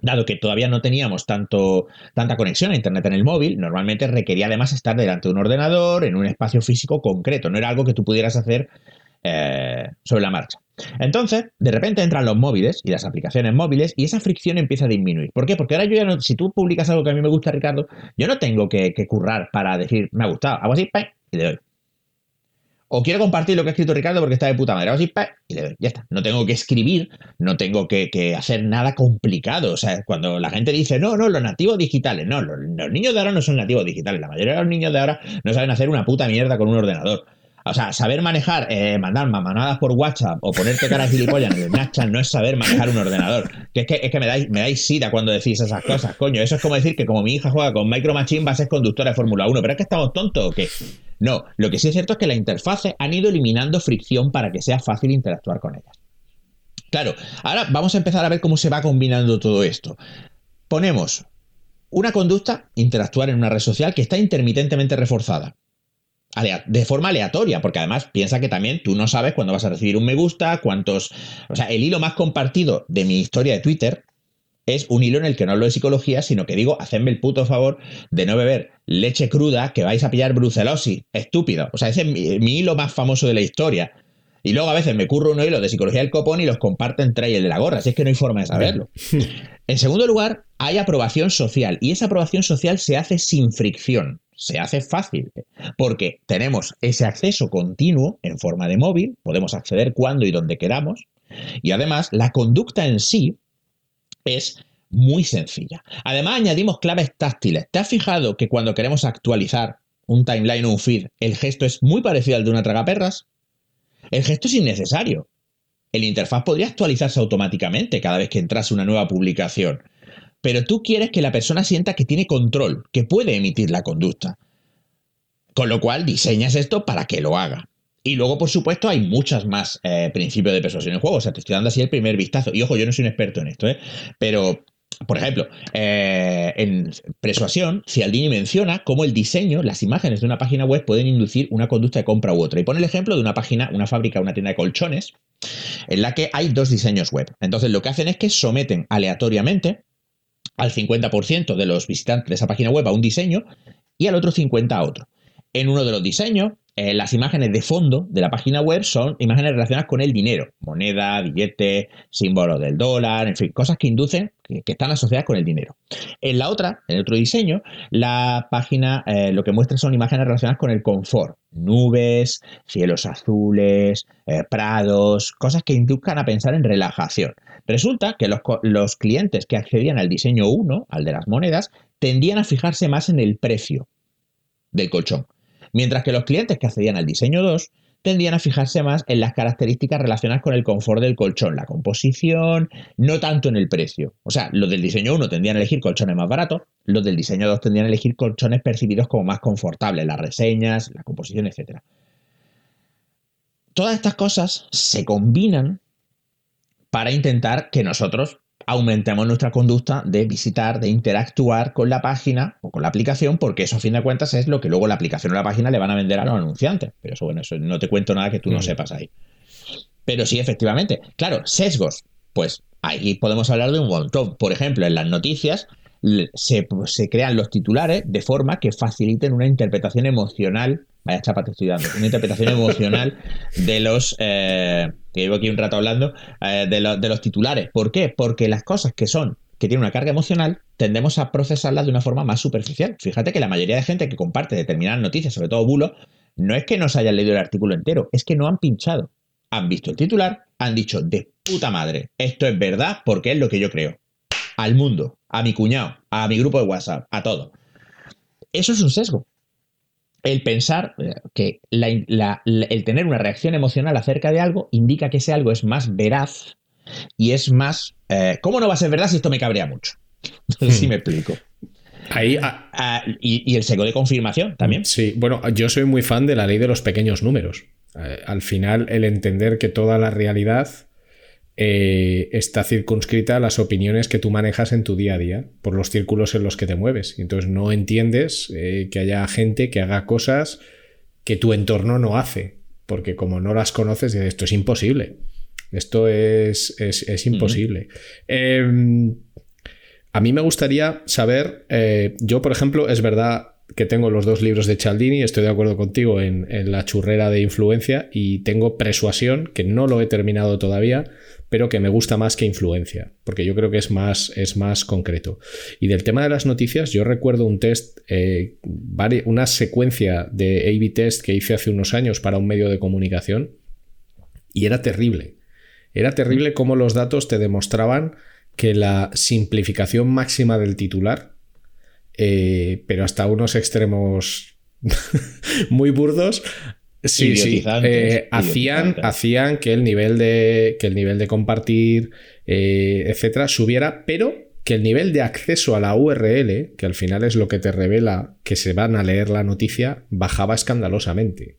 dado que todavía no teníamos tanto, tanta conexión a Internet en el móvil, normalmente requería además estar delante de un ordenador, en un espacio físico concreto. No era algo que tú pudieras hacer eh, sobre la marcha. Entonces, de repente entran los móviles y las aplicaciones móviles y esa fricción empieza a disminuir. ¿Por qué? Porque ahora yo ya no, si tú publicas algo que a mí me gusta, Ricardo, yo no tengo que, currar para decir, me ha gustado. Hago así, y le doy. O quiero compartir lo que ha escrito Ricardo porque está de puta madre. Hago así, y le doy. Ya está. No tengo que escribir, no tengo que, hacer nada complicado. O sea, cuando la gente dice, no, no, los nativos digitales. No, los niños de ahora no son nativos digitales. La mayoría de los niños de ahora no saben hacer una puta mierda con un ordenador. O sea, saber manejar, eh, mandar mamanadas por WhatsApp o ponerte cara gilipollas en el Snapchat no es saber manejar un ordenador. Que es que, es que me, dais, me dais sida cuando decís esas cosas, coño. Eso es como decir que como mi hija juega con Micro Machine va a ser conductora de Fórmula 1. Pero es que estamos tontos o qué. No, lo que sí es cierto es que las interfaces han ido eliminando fricción para que sea fácil interactuar con ellas. Claro, ahora vamos a empezar a ver cómo se va combinando todo esto. Ponemos una conducta, interactuar en una red social que está intermitentemente reforzada de forma aleatoria, porque además piensa que también tú no sabes cuándo vas a recibir un me gusta, cuántos... O sea, el hilo más compartido de mi historia de Twitter es un hilo en el que no hablo de psicología, sino que digo, hacedme el puto favor de no beber leche cruda que vais a pillar brucelosis. Estúpido. O sea, ese es mi, hilo más famoso de la historia. Y luego a veces me curro un hilo de psicología del copón y los comparto entre el de la gorra, así es que no hay forma de saberlo. En segundo lugar, hay aprobación social y esa aprobación social se hace sin fricción se hace fácil, porque tenemos ese acceso continuo en forma de móvil, podemos acceder cuando y donde queramos, y además la conducta en sí es muy sencilla. Además añadimos claves táctiles. ¿Te has fijado que cuando queremos actualizar un timeline o un feed, el gesto es muy parecido al de una tragaperras? El gesto es innecesario. El interfaz podría actualizarse automáticamente cada vez que entrase una nueva publicación pero tú quieres que la persona sienta que tiene control, que puede emitir la conducta. Con lo cual diseñas esto para que lo haga. Y luego, por supuesto, hay muchas más eh, principios de persuasión en juego. O sea, te estoy dando así el primer vistazo. Y ojo, yo no soy un experto en esto, ¿eh? Pero, por ejemplo, eh, en persuasión, Cialdini menciona cómo el diseño, las imágenes de una página web pueden inducir una conducta de compra u otra. Y pone el ejemplo de una página, una fábrica, una tienda de colchones, en la que hay dos diseños web. Entonces, lo que hacen es que someten aleatoriamente al 50% de los visitantes de esa página web a un diseño y al otro 50% a otro. En uno de los diseños, eh, las imágenes de fondo de la página web son imágenes relacionadas con el dinero, moneda, billete, símbolo del dólar, en fin, cosas que inducen, que, están asociadas con el dinero. En la otra, en el otro diseño, la página eh, lo que muestra son imágenes relacionadas con el confort, nubes, cielos azules, eh, prados, cosas que induzcan a pensar en relajación. Resulta que los, los clientes que accedían al diseño 1, al de las monedas, tendían a fijarse más en el precio del colchón mientras que los clientes que accedían al diseño 2 tendían a fijarse más en las características relacionadas con el confort del colchón, la composición, no tanto en el precio. O sea, los del diseño 1 tendían a elegir colchones más baratos, los del diseño 2 tendían a elegir colchones percibidos como más confortables, las reseñas, la composición, etc. todas estas cosas se combinan para intentar que nosotros aumentemos nuestra conducta de visitar, de interactuar con la página o con la aplicación, porque eso a fin de cuentas es lo que luego la aplicación o la página le van a vender a los anunciantes. Pero eso, bueno, eso no te cuento nada que tú no mm. sepas ahí. Pero sí, efectivamente. Claro, sesgos. Pues ahí podemos hablar de un montón. Por ejemplo, en las noticias se, se crean los titulares de forma que faciliten una interpretación emocional Vaya chapa te estoy dando. Una interpretación emocional de los. Eh, que llevo aquí un rato hablando. Eh, de, los titulares. ¿Por qué? Porque las cosas que son. que tienen una carga emocional. tendemos a procesarlas de una forma más superficial. Fíjate que la mayoría de gente que comparte determinadas noticias, sobre todo bulos, no es que no se hayan leído el artículo entero, es que no han pinchado. Han visto el titular, han dicho de puta madre, esto es verdad porque es lo que yo creo. Al mundo, a mi cuñado, a mi grupo de WhatsApp, a todo. Eso es un sesgo el pensar eh, que el tener una reacción emocional acerca de algo indica que ese algo es más veraz y es más... Eh, ¿Cómo no va a ser verdad si esto me cabrea mucho? No si hmm. me explico. Ahí, ah, ah, y, el sesgo de confirmación también. Sí, bueno, yo soy muy fan de la ley de los pequeños números. Eh, al final, el entender que toda la realidad eh, está circunscrita a las opiniones que tú manejas en tu día a día, por los círculos en los que te mueves. Y entonces no entiendes eh, que haya gente que haga cosas que tu entorno no hace, porque como no las conoces, esto es imposible. Esto es, es, imposible. Em, a mí me gustaría saber, eh, yo por ejemplo, es verdad que tengo los dos libros de Cialdini, estoy de acuerdo contigo en, en, la churrera de influencia y tengo Persuasión, que no lo he terminado todavía, pero que me gusta más que influencia, porque yo creo que es más, es más concreto. Y del tema de las noticias, yo recuerdo un test, eh, una secuencia de A-B test que hice hace unos años para un medio de comunicación y era terrible. Era terrible cómo los datos te demostraban que la simplificación máxima del titular, eh, pero hasta unos extremos muy burdos, Sí, sí. Eh, hacían, hacían que el nivel de, que el nivel de compartir, eh, etcétera, subiera, pero que el nivel de acceso a la URL, que al final es lo que te revela que se van a leer la noticia, bajaba escandalosamente.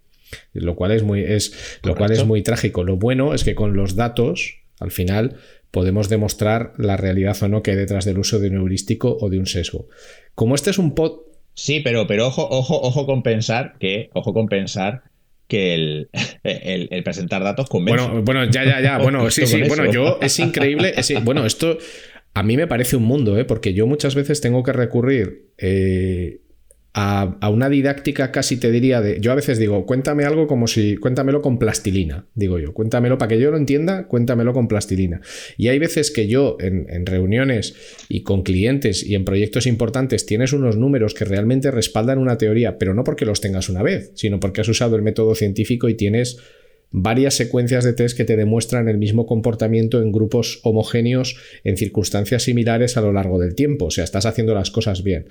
Lo cual es muy, es, lo cual es muy trágico. Lo bueno es que con los datos, al final, podemos demostrar la realidad o no que hay detrás del uso de un heurístico o de un sesgo. Como este es un pod. Sí, pero, pero ojo, ojo, ojo con pensar que, ojo con pensar que el, presentar datos convence. Bueno, bueno, ya, ya, ya. Bueno, sí, sí. Bueno, yo es increíble. bueno, esto a mí me parece un mundo, ¿eh? porque yo muchas veces tengo que recurrir eh, a, una didáctica casi te diría de. Yo a veces digo, cuéntame algo como si. Cuéntamelo con plastilina, digo yo. Cuéntamelo para que yo lo entienda, cuéntamelo con plastilina. Y hay veces que yo en, reuniones y con clientes y en proyectos importantes tienes unos números que realmente respaldan una teoría, pero no porque los tengas una vez, sino porque has usado el método científico y tienes varias secuencias de test que te demuestran el mismo comportamiento en grupos homogéneos en circunstancias similares a lo largo del tiempo. O sea, estás haciendo las cosas bien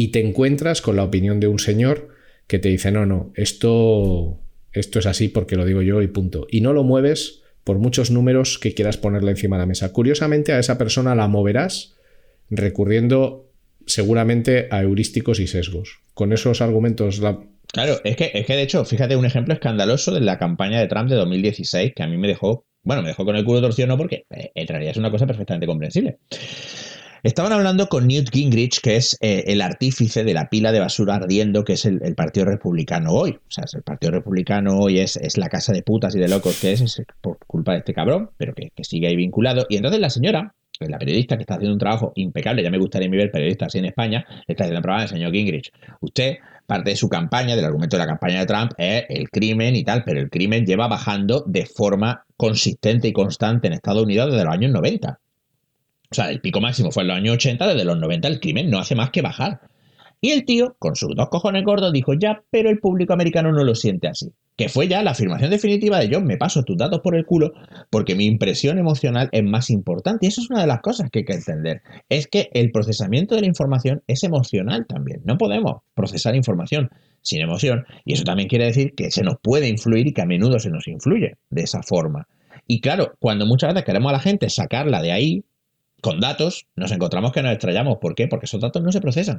y te encuentras con la opinión de un señor que te dice, no, no, esto, esto es así porque lo digo yo y punto. Y no lo mueves por muchos números que quieras ponerle encima de la mesa. Curiosamente a esa persona la moverás recurriendo seguramente a heurísticos y sesgos. Con esos argumentos... La... Claro, es que, es que de hecho, fíjate un ejemplo escandaloso de la campaña de Trump de 2016 que a mí me dejó, bueno, me dejó con el culo torcido, no porque eh, en realidad es una cosa perfectamente comprensible. Estaban hablando con Newt Gingrich, que es eh, el artífice de la pila de basura ardiendo, que es el, Partido Republicano hoy. O sea, el Partido Republicano hoy es, es, la casa de putas y de locos que es, por culpa de este cabrón, pero que, sigue ahí vinculado. Y entonces la señora, la periodista que está haciendo un trabajo impecable, ya me gustaría ver periodistas así en España, le está diciendo el programa señor Gingrich. Usted, parte de su campaña, del argumento de la campaña de Trump, es el crimen y tal, pero el crimen lleva bajando de forma consistente y constante en Estados Unidos desde los años 90. O sea, el pico máximo fue en los años 80, desde los 90 el crimen no hace más que bajar. Y el tío, con sus dos cojones gordos, dijo ya, pero el público americano no lo siente así. Que fue ya la afirmación definitiva de yo me paso tus datos por el culo porque mi impresión emocional es más importante. Y eso es una de las cosas que hay que entender. Es que el procesamiento de la información es emocional también. No podemos procesar información sin emoción. Y eso también quiere decir que se nos puede influir y que a menudo se nos influye de esa forma. Y claro, cuando muchas veces queremos a la gente sacarla de ahí, con datos, nos encontramos que nos estrellamos. ¿Por qué? Porque esos datos no se procesan.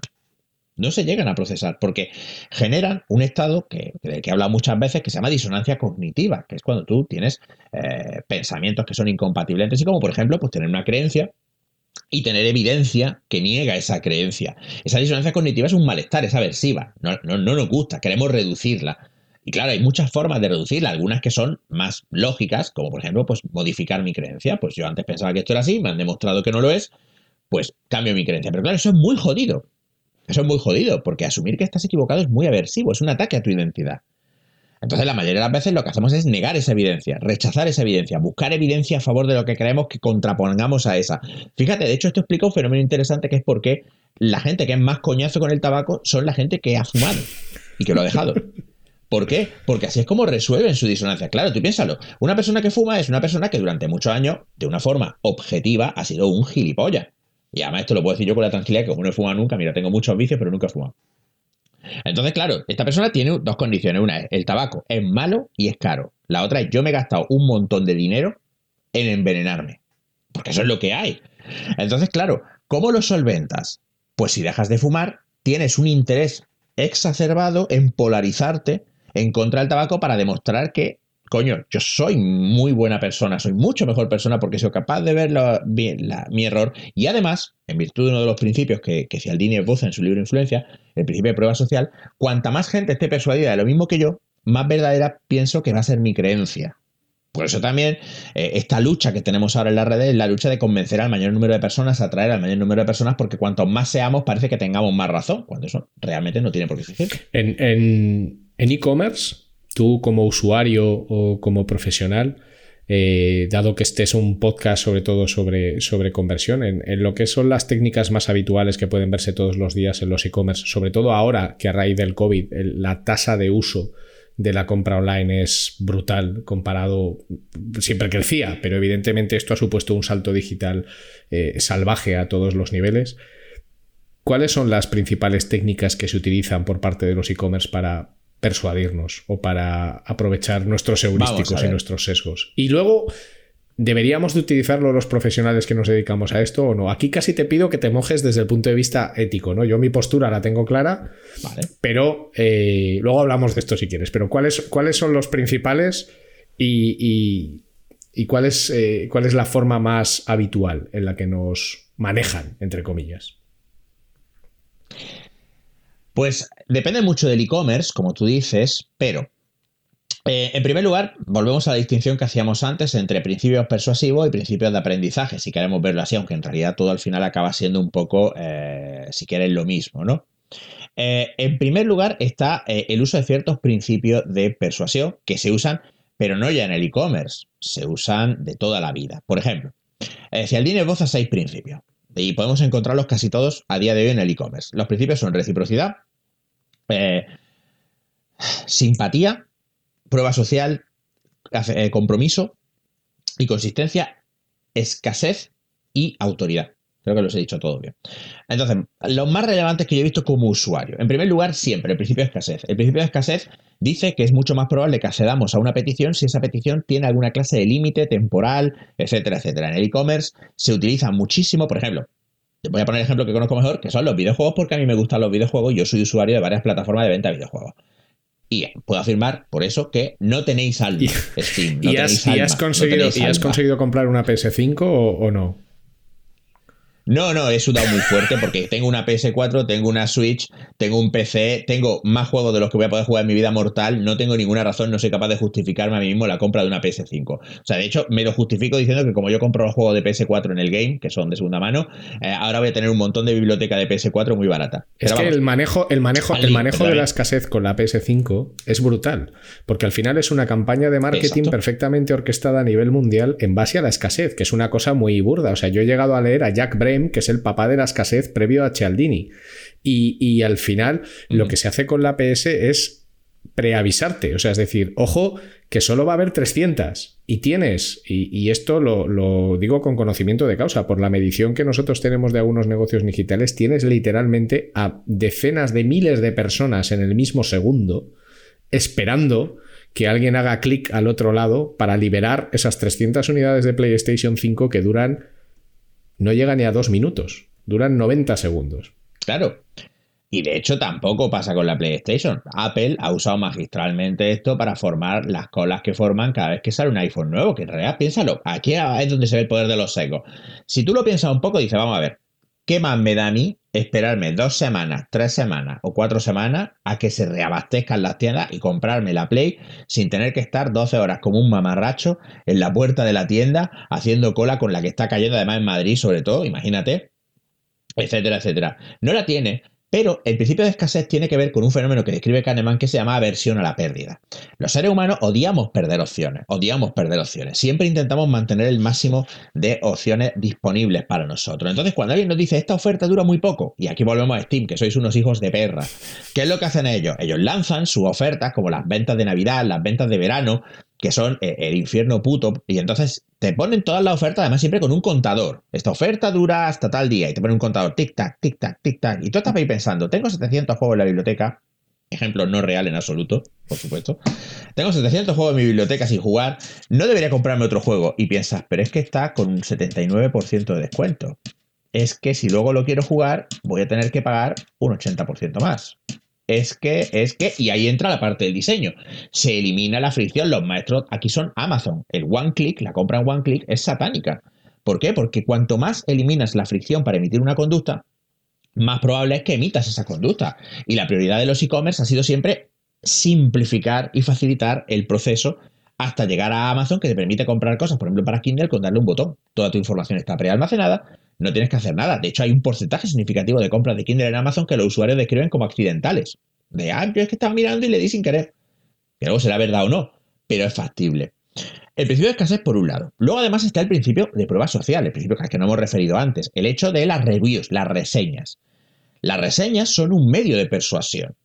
no se llegan a procesar porque generan un estado que, del que he hablado muchas veces que se llama disonancia cognitiva, que es cuando tú tienes eh, pensamientos que son incompatibles entre sí, como por ejemplo, pues tener una creencia y tener evidencia que niega esa creencia. Esa disonancia cognitiva es un malestar, es aversiva, no, no, no nos gusta, queremos reducirla. Y claro, hay muchas formas de reducirla, algunas que son más lógicas, como por ejemplo, pues modificar mi creencia. Pues yo antes pensaba que esto era así, me han demostrado que no lo es, pues cambio mi creencia. Pero claro, eso es muy jodido. Eso es muy jodido, porque asumir que estás equivocado es muy aversivo, es un ataque a tu identidad. Entonces, la mayoría de las veces lo que hacemos es negar esa evidencia, rechazar esa evidencia, buscar evidencia a favor de lo que creemos que contrapongamos a esa. Fíjate, de hecho, esto explica un fenómeno interesante que es porque la gente que es más coñazo con el tabaco son la gente que ha fumado y que lo ha dejado. ¿Por qué? Porque así es como resuelven su disonancia. Claro, tú piénsalo. Una persona que fuma es una persona que durante muchos años, de una forma objetiva, ha sido un gilipollas. Y además esto lo puedo decir yo con la tranquilidad que como no he fumado nunca, mira, tengo muchos vicios, pero nunca he fumado. Entonces, claro, esta persona tiene dos condiciones. Una es, el tabaco es malo y es caro. La otra es, yo me he gastado un montón de dinero en envenenarme. Porque eso es lo que hay. Entonces, claro, ¿cómo lo solventas? Pues si dejas de fumar, tienes un interés exacerbado en polarizarte en contra del tabaco para demostrar que, coño, yo soy muy buena persona, soy mucho mejor persona porque soy capaz de ver mi error y además, en virtud de uno de los principios que, que Cialdini esboza en su libro Influencia, el principio de prueba social, cuanta más gente esté persuadida de lo mismo que yo, más verdadera pienso que va a ser mi creencia. Por eso también eh, esta lucha que tenemos ahora en las redes es la lucha de convencer al mayor número de personas, atraer al mayor número de personas, porque cuanto más seamos parece que tengamos más razón, cuando eso realmente no tiene por qué ser En e-commerce, tú como usuario o como profesional, eh, dado que este es un podcast sobre todo sobre, sobre conversión, en, lo que son las técnicas más habituales que pueden verse todos los días en los e-commerce, sobre todo ahora que a raíz del COVID la tasa de uso de la compra online es brutal comparado, siempre crecía, pero evidentemente esto ha supuesto un salto digital eh, salvaje a todos los niveles. ¿Cuáles son las principales técnicas que se utilizan por parte de los e-commerce para persuadirnos o para aprovechar nuestros heurísticos y nuestros sesgos? Y luego, ¿Deberíamos de utilizarlo los profesionales que nos dedicamos a esto o no? Aquí casi te pido que te mojes desde el punto de vista ético, ¿no? Yo mi postura la tengo clara, pero eh, luego hablamos de esto si quieres. Pero ¿cuáles, cuáles son los principales y, cuál, es, eh, cuál es la forma más habitual en la que nos manejan, entre comillas? Pues depende mucho del e-commerce, como tú dices, pero eh, en primer lugar, volvemos a la distinción que hacíamos antes entre principios persuasivos y principios de aprendizaje, si queremos verlo así, aunque en realidad todo al final acaba siendo un poco, eh, si quieres, lo mismo, ¿no? Eh, en primer lugar está el uso de ciertos principios de persuasión que se usan, pero no ya en el e-commerce, se usan de toda la vida. Por ejemplo, si al dinero a seis principios, y podemos encontrarlos casi todos a día de hoy en el e-commerce. Los principios son reciprocidad, simpatía, prueba social, eh, compromiso y consistencia, escasez y autoridad. Creo que los he dicho todo bien. Entonces, los más relevantes que yo he visto como usuario. En primer lugar, siempre el principio de escasez. El principio de escasez dice que es mucho más probable que accedamos a una petición si esa petición tiene alguna clase de límite temporal, etcétera, etcétera. En el e-commerce se utiliza muchísimo, por ejemplo, voy a poner el ejemplo que conozco mejor, que son los videojuegos, porque a mí me gustan los videojuegos y yo soy usuario de varias plataformas de venta de videojuegos. Y puedo afirmar por eso que no tenéis alma, Steam. ¿Y, has, conseguido, ¿y has conseguido comprar una PS5 o no? No, no, he sudado muy fuerte porque tengo una PS4, tengo una Switch, tengo un PC, tengo más juegos de los que voy a poder jugar en mi vida mortal, no tengo ninguna razón, no soy capaz de justificarme a mí mismo la compra de una PS5. O sea, de hecho, me lo justifico diciendo que como yo compro los juegos de PS4 en el game, que son de segunda mano, eh, ahora voy a tener un montón de biblioteca de PS4 muy barata. Es que el manejo, el manejo, el manejo de la escasez con la PS5 es brutal, porque al final es una campaña de marketing perfectamente orquestada a nivel mundial en base a la escasez, que es una cosa muy burda. O sea, yo he llegado a leer a Jack Bray que es el papá de la escasez previo a Cialdini. Y, al final, lo que se hace con la PS es preavisarte. O sea, es decir, ojo, que solo va a haber 300 y tienes, y, esto lo, lo, digo con conocimiento de causa, por la medición que nosotros tenemos de algunos negocios digitales, tienes literalmente a decenas de miles de personas en el mismo segundo esperando que alguien haga clic al otro lado para liberar esas 300 unidades de PlayStation 5 que duran no llega ni a dos minutos, duran 90 segundos. Claro. Y de hecho tampoco pasa con la PlayStation. Apple ha usado magistralmente esto para formar las colas que forman cada vez que sale un iPhone nuevo, que en realidad piénsalo, aquí es donde se ve el poder de los secos. Si tú lo piensas un poco, dices, vamos a ver, ¿qué más me da a mí esperarme dos semanas, tres semanas o cuatro semanas a que se reabastezcan las tiendas y comprarme la Play sin tener que estar 12 horas como un mamarracho en la puerta de la tienda haciendo cola con la que está cayendo además en Madrid sobre todo, imagínate, etcétera, etcétera. No la tiene pero el principio de escasez tiene que ver con un fenómeno que describe Kahneman que se llama aversión a la pérdida. Los seres humanos odiamos perder opciones, odiamos perder opciones. Siempre intentamos mantener el máximo de opciones disponibles para nosotros. Entonces, cuando alguien nos dice esta oferta dura muy poco, y aquí volvemos a Steam, que sois unos hijos de perra, ¿qué es lo que hacen ellos? Ellos lanzan sus ofertas, como las ventas de Navidad, las ventas de verano, que son eh, el infierno puto, y entonces te ponen todas las ofertas, además siempre con un contador. Esta oferta dura hasta tal día, y te ponen un contador, tic-tac, tic-tac, tic-tac, y tú estás ahí pensando, tengo 700 juegos en la biblioteca, ejemplo no real en absoluto, por supuesto, tengo 700 juegos en mi biblioteca sin jugar, no debería comprarme otro juego, y piensas, pero es que está con un 79% de descuento. Es que si luego lo quiero jugar, voy a tener que pagar un 80% más es que, es que, y ahí entra la parte del diseño. Se elimina la fricción. Los maestros aquí son Amazon. El one click, la compra en one click, es satánica. ¿Por qué? Porque cuanto más eliminas la fricción para emitir una conducta, más probable es que emitas esa conducta. Y la prioridad de los e-commerce ha sido siempre simplificar y facilitar el proceso hasta llegar a Amazon que te permite comprar cosas, por ejemplo, para Kindle con darle un botón. Toda tu información está prealmacenada no tienes que hacer nada. De hecho, hay un porcentaje significativo de compras de Kindle en Amazon que los usuarios describen como accidentales. De, ah, yo es que estaba mirando y le di sin querer. Que luego será verdad o no, pero es factible. El principio de escasez por un lado. Luego además está el principio de prueba social, el principio que no hemos referido antes, el hecho de las reviews, las reseñas. Las reseñas son un medio de persuasión.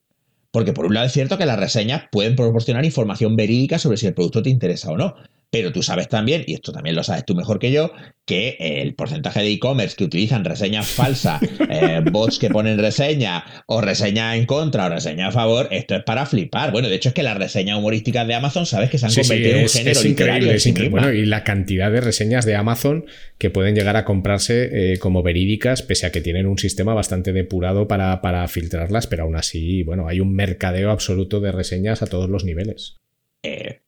Porque por un lado es cierto que las reseñas pueden proporcionar información verídica sobre si el producto te interesa o no. Pero tú sabes también, y esto también lo sabes tú mejor que yo, que el porcentaje de e-commerce que utilizan reseñas falsas, eh, bots que ponen reseña, o reseña en contra, o reseña a favor, esto es para flipar. Bueno, de hecho es que las reseñas humorísticas de Amazon, sabes que se han convertido en un género increíble, es increíble. Bueno, y la cantidad de reseñas de Amazon que pueden llegar a comprarse eh, como verídicas, pese a que tienen un sistema bastante depurado para, para filtrarlas, pero aún así, bueno, hay un mercadeo absoluto de reseñas a todos los niveles. Eh,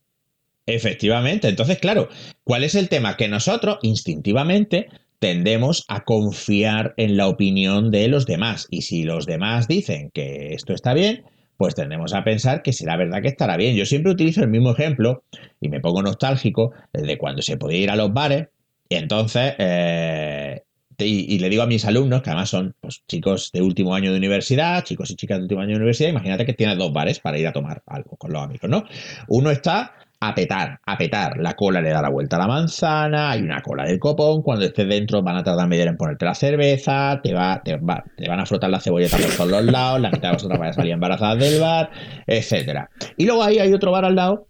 Efectivamente. Entonces, claro, ¿cuál es el tema? Que nosotros instintivamente tendemos a confiar en la opinión de los demás. Y si los demás dicen que esto está bien, pues tendemos a pensar que será verdad que estará bien. Yo siempre utilizo el mismo ejemplo y me pongo nostálgico de cuando se podía ir a los bares. Y entonces, eh, y, le digo a mis alumnos, que además son pues, chicos de último año de universidad, chicos y chicas de último año de universidad, imagínate que tienes dos bares para ir a tomar algo con los amigos, ¿no? Uno está a petar, a petar. La cola le da la vuelta a la manzana, hay una cola del copón, cuando estés dentro van a tardar media en ponerte la cerveza, te, va, te, van a frotar la cebolleta por todos los lados, la mitad de vosotras van a salir embarazadas del bar, etcétera. Y luego ahí hay otro bar al lado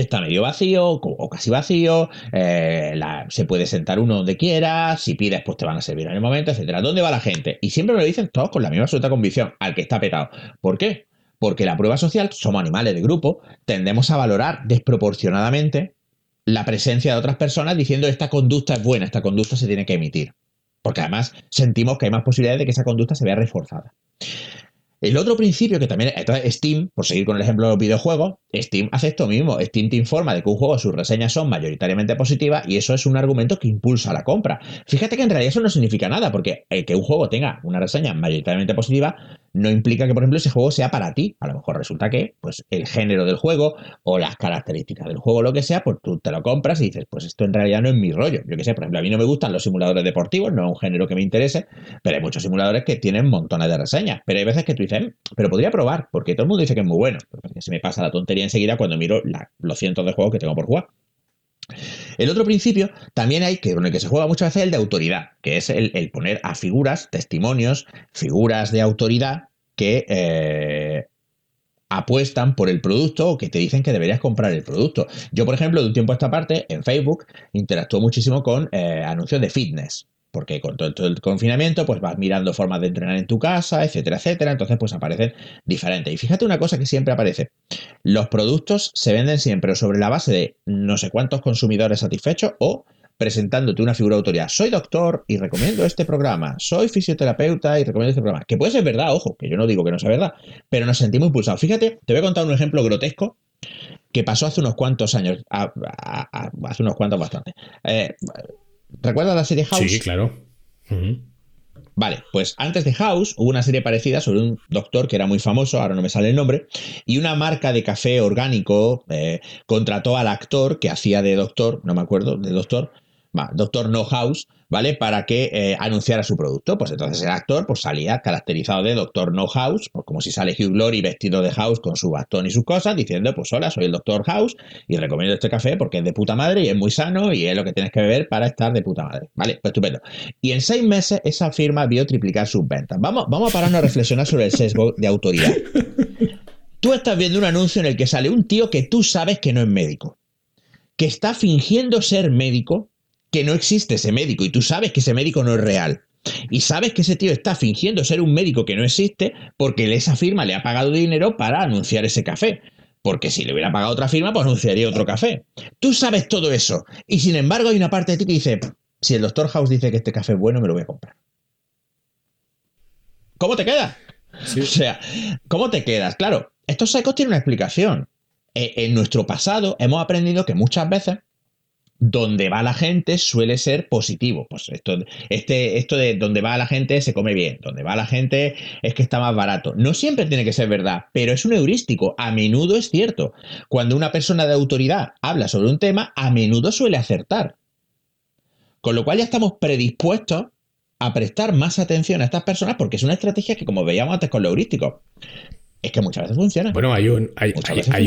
está medio vacío o casi vacío, eh, se puede sentar uno donde quiera, si pides pues te van a servir en el momento, etcétera. ¿Dónde va la gente? Y siempre me lo dicen todos con la misma absoluta convicción, al que está petado. ¿Por qué? Porque la prueba social, somos animales de grupo, tendemos a valorar desproporcionadamente la presencia de otras personas diciendo esta conducta es buena, esta conducta se tiene que emitir. Porque además sentimos que hay más posibilidades de que esa conducta se vea reforzada. El otro principio que también, entonces Steam, por seguir con el ejemplo de los videojuegos, Steam hace esto mismo. Steam te informa de que un juego, sus reseñas son mayoritariamente positivas y eso es un argumento que impulsa la compra. Fíjate que en realidad eso no significa nada, porque el que un juego tenga una reseña mayoritariamente positiva no implica que, por ejemplo, ese juego sea para ti. A lo mejor resulta que, pues, el género del juego o las características del juego, lo que sea, pues tú te lo compras y dices, pues esto en realidad no es mi rollo. Yo qué sé, por ejemplo, a mí no me gustan los simuladores deportivos, no es un género que me interese, pero hay muchos simuladores que tienen montones de reseñas. Pero hay veces que tú dices, mm, pero podría probar, porque todo el mundo dice que es muy bueno. Porque se me pasa la tontería enseguida cuando miro los cientos de juegos que tengo por jugar. El otro principio también hay que con el que se juega muchas veces el de autoridad, que es el, poner a figuras, testimonios, figuras de autoridad que eh, apuestan por el producto o que te dicen que deberías comprar el producto. Yo, por ejemplo, de un tiempo a esta parte, en Facebook, interactúo muchísimo con eh, anuncios de fitness porque con todo, el confinamiento pues vas mirando formas de entrenar en tu casa, etcétera, etcétera, entonces pues aparecen diferentes. Y fíjate una cosa que siempre aparece, los productos se venden siempre sobre la base de no sé cuántos consumidores satisfechos o presentándote una figura de autoridad. Soy doctor y recomiendo este programa. Soy fisioterapeuta y recomiendo este programa. Que puede ser verdad, ojo, que yo no digo que no sea verdad, pero nos sentimos impulsados. Fíjate, te voy a contar un ejemplo grotesco que pasó hace unos cuantos años. hace unos cuantos bastante. Eh, ¿Recuerdas la serie House? Sí, claro. Vale, pues antes de House hubo una serie parecida sobre un doctor que era muy famoso, ahora no me sale el nombre, y una marca de café orgánico eh, contrató al actor que hacía de doctor, no me acuerdo, de doctor, Doctor No House, ¿vale? Para que eh, anunciara su producto. Pues entonces el actor pues, salía caracterizado de Doctor No House, pues como si sale Hugh Glory vestido de House con su bastón y sus cosas, diciendo, pues hola, soy el Doctor House y recomiendo este café porque es de puta madre y es muy sano y es lo que tienes que beber para estar de puta madre. ¿Vale? Pues estupendo. Y en seis meses esa firma vio triplicar sus ventas. Vamos, vamos a pararnos a reflexionar sobre el sesgo de autoridad. Tú estás viendo un anuncio en el que sale un tío que tú sabes que no es médico, que está fingiendo ser médico que no existe ese médico y tú sabes que ese médico no es real. Y sabes que ese tío está fingiendo ser un médico que no existe porque esa firma le ha pagado dinero para anunciar ese café. Porque si le hubiera pagado otra firma, pues anunciaría otro café. Tú sabes todo eso. Y sin embargo hay una parte de ti que dice, si el doctor House dice que este café es bueno, me lo voy a comprar. ¿Cómo te queda? O sea, ¿cómo te quedas? Claro, estos secos tienen una explicación. E, en nuestro pasado hemos aprendido que muchas veces donde va la gente suele ser positivo. Pues esto, este, esto de donde va la gente se come bien, donde va la gente es que está más barato. No siempre tiene que ser verdad, pero es un heurístico. A menudo es cierto. Cuando una persona de autoridad habla sobre un tema, a menudo suele acertar. Con lo cual ya estamos predispuestos a prestar más atención a estas personas porque es una estrategia que, como veíamos antes con lo heurístico, es que muchas veces funciona. Bueno, hay un, hay,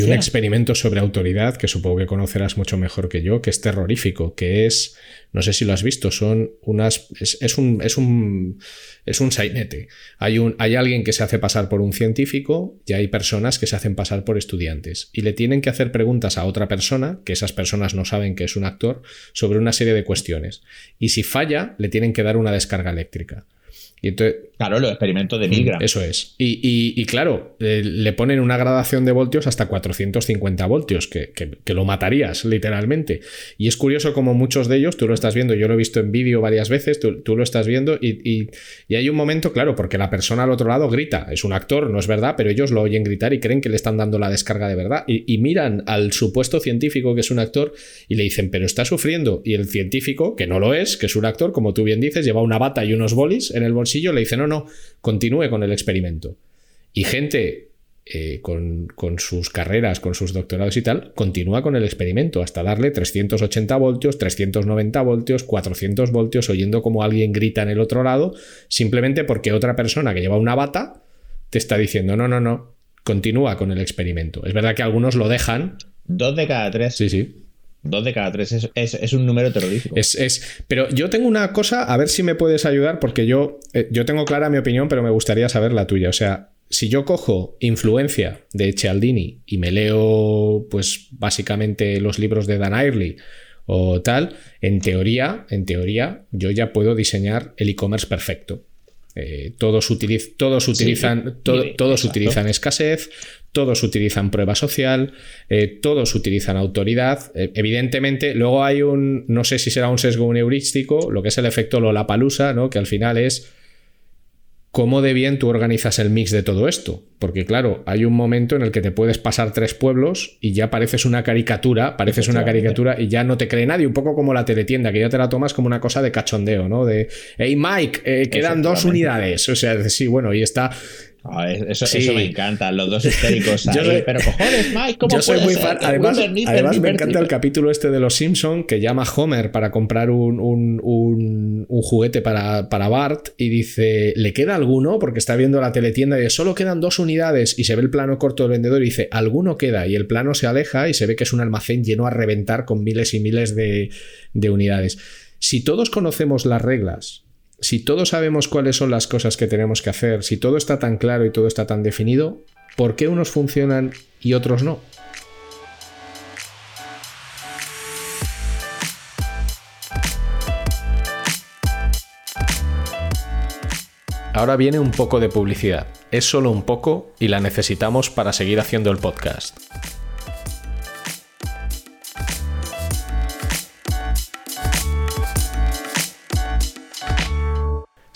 un experimento sobre autoridad que supongo que conocerás mucho mejor que yo, que es terrorífico, que es, no sé si lo has visto, son unas, es, un, es un, es un sainete. Hay, un, hay alguien que se hace pasar por un científico y hay personas que se hacen pasar por estudiantes y le tienen que hacer preguntas a otra persona, que esas personas no saben que es un actor, sobre una serie de cuestiones. Y si falla, le tienen que dar una descarga eléctrica. Y claro, los experimentos de Milgram. Eso es. Y, claro, eh, le ponen una gradación de voltios hasta 450 voltios, que, lo matarías literalmente. Y es curioso como muchos de ellos, tú lo estás viendo, yo lo he visto en vídeo varias veces, tú, lo estás viendo y, hay un momento, claro, porque la persona al otro lado grita, es un actor, no es verdad, pero ellos lo oyen gritar y creen que le están dando la descarga de verdad. Y, miran al supuesto científico que es un actor y le dicen, pero está sufriendo. Y el científico, que no lo es, que es un actor, como tú bien dices, lleva una bata y unos bolis en el bolsillo le dice, no, no, continúe con el experimento. Y gente eh, con, sus carreras, con sus doctorados y tal, continúa con el experimento hasta darle 380 voltios, 390 voltios, 400 voltios, oyendo como alguien grita en el otro lado, simplemente porque otra persona que lleva una bata te está diciendo, no, no, no, continúa con el experimento. Es verdad que algunos lo dejan. Dos de cada tres. Sí, sí. Dos de cada tres es, un número terrorífico. Es, pero yo tengo una cosa, a ver si me puedes ayudar, porque yo, eh, yo tengo clara mi opinión, pero me gustaría saber la tuya. O sea, si yo cojo influencia de Cialdini y me leo, pues básicamente los libros de Dan Airley o tal, en teoría, en teoría, yo ya puedo diseñar el e-commerce perfecto. Eh, todos, todos, utilizan, todos utilizan escasez, todos utilizan prueba social, eh, todos utilizan autoridad. Eh, evidentemente, luego hay un, no sé si será un sesgo heurístico, lo que es el efecto Lollapalooza, ¿no? que al final es cómo de bien tú organizas el mix de todo esto. Porque claro, hay un momento en el que te puedes pasar tres pueblos y ya pareces una caricatura, pareces una caricatura y ya no te cree nadie, un poco como la teletienda, que ya te la tomas como una cosa de cachondeo, ¿no? De, hey Mike, eh, quedan dos unidades. O sea, sí, bueno, y está Ah, eso, me encanta, los dos histéricos ahí. pero cojones, Mike, ¿cómo Yo soy muy fan. Además, me encanta el capítulo este de los Simpson que llama a Homer para comprar un, un, juguete para, para, Bart y dice, ¿le queda alguno? Porque está viendo la teletienda y dice, solo quedan dos unidades y se ve el plano corto del vendedor y dice, alguno queda y el plano se aleja y se ve que es un almacén lleno a reventar con miles y miles de, de unidades. Si todos conocemos las reglas si todos sabemos cuáles son las cosas que tenemos que hacer, si todo está tan claro y todo está tan definido, ¿por qué unos funcionan y otros no? Ahora viene un poco de publicidad. Es solo un poco y la necesitamos para seguir haciendo el podcast.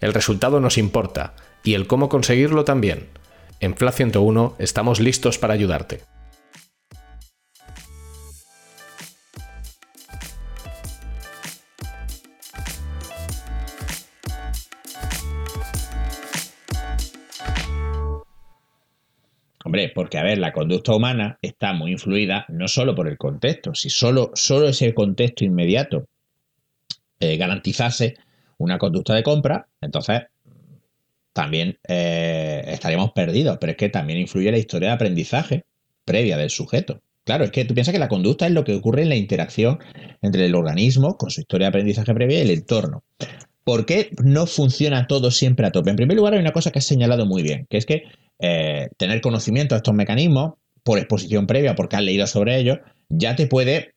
El resultado nos importa y el cómo conseguirlo también. En Flat 101 estamos listos para ayudarte. Hombre, porque a ver, la conducta humana está muy influida no solo por el contexto, si solo, solo ese contexto inmediato eh, garantizase una conducta de compra, entonces también eh, estaríamos perdidos, pero es que también influye la historia de aprendizaje previa del sujeto. Claro, es que tú piensas que la conducta es lo que ocurre en la interacción entre el organismo con su historia de aprendizaje previa y el entorno. ¿Por qué no funciona todo siempre a tope? En primer lugar, hay una cosa que has señalado muy bien, que es que eh, tener conocimiento de estos mecanismos por exposición previa, porque has leído sobre ellos, ya te puede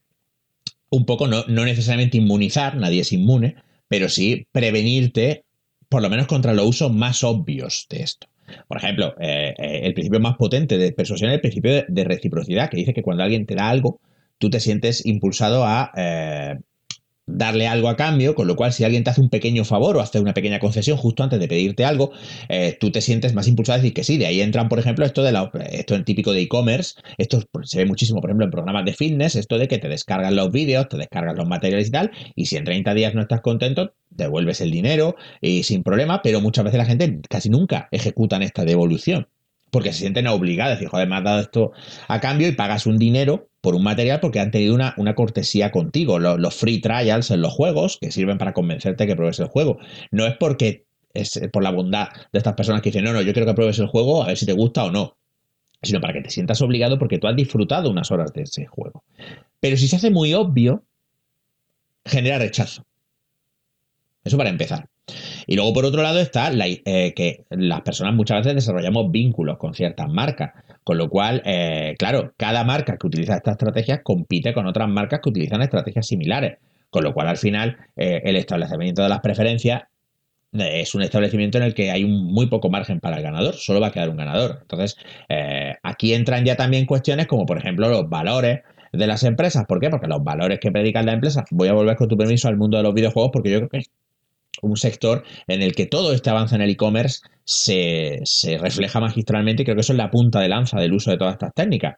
un poco, no, necesariamente inmunizar, nadie es inmune, pero sí prevenirte por lo menos contra los usos más obvios de esto. Por ejemplo, eh, eh, el principio más potente de persuasión es el principio de, reciprocidad, que dice que cuando alguien te da algo, tú te sientes impulsado a darle algo a cambio, con lo cual si alguien te hace un pequeño favor o hace una pequeña concesión justo antes de pedirte algo, eh, tú te sientes más impulsado a decir que sí. De ahí entran, por ejemplo, esto de la, esto en típico de e-commerce, esto se ve muchísimo, por ejemplo, en programas de fitness, esto de que te descargan los vídeos, te descargan los materiales y tal, y si en 30 días no estás contento, devuelves el dinero y sin problema, pero muchas veces la gente casi nunca ejecutan esta devolución porque se sienten obligados, decir, joder, me has dado esto a cambio y pagas un dinero por un material porque han tenido una, cortesía contigo. Los, free trials en los juegos, que sirven para convencerte que pruebes el juego, no es porque es por la bondad de estas personas que dicen, no, no, yo quiero que pruebes el juego a ver si te gusta o no, sino para que te sientas obligado porque tú has disfrutado unas horas de ese juego. Pero si se hace muy obvio, genera rechazo. Eso para empezar. Y luego, por otro lado, está eh, que las personas muchas veces desarrollamos vínculos con ciertas marcas. Con lo cual, eh, claro, cada marca que utiliza estas estrategias compite con otras marcas que utilizan estrategias similares. Con lo cual, al final, eh, el establecimiento de las preferencias es un establecimiento en el que hay un muy poco margen para el ganador, solo va a quedar un ganador. Entonces, aquí entran ya también cuestiones como, por ejemplo, los valores de las empresas. ¿Por qué? Porque los valores que predican las empresas, voy a volver con tu permiso al mundo de los videojuegos porque yo creo que un sector en el que todo este avance en el e-commerce se, refleja magistralmente y creo que eso es la punta de lanza del uso de todas estas técnicas.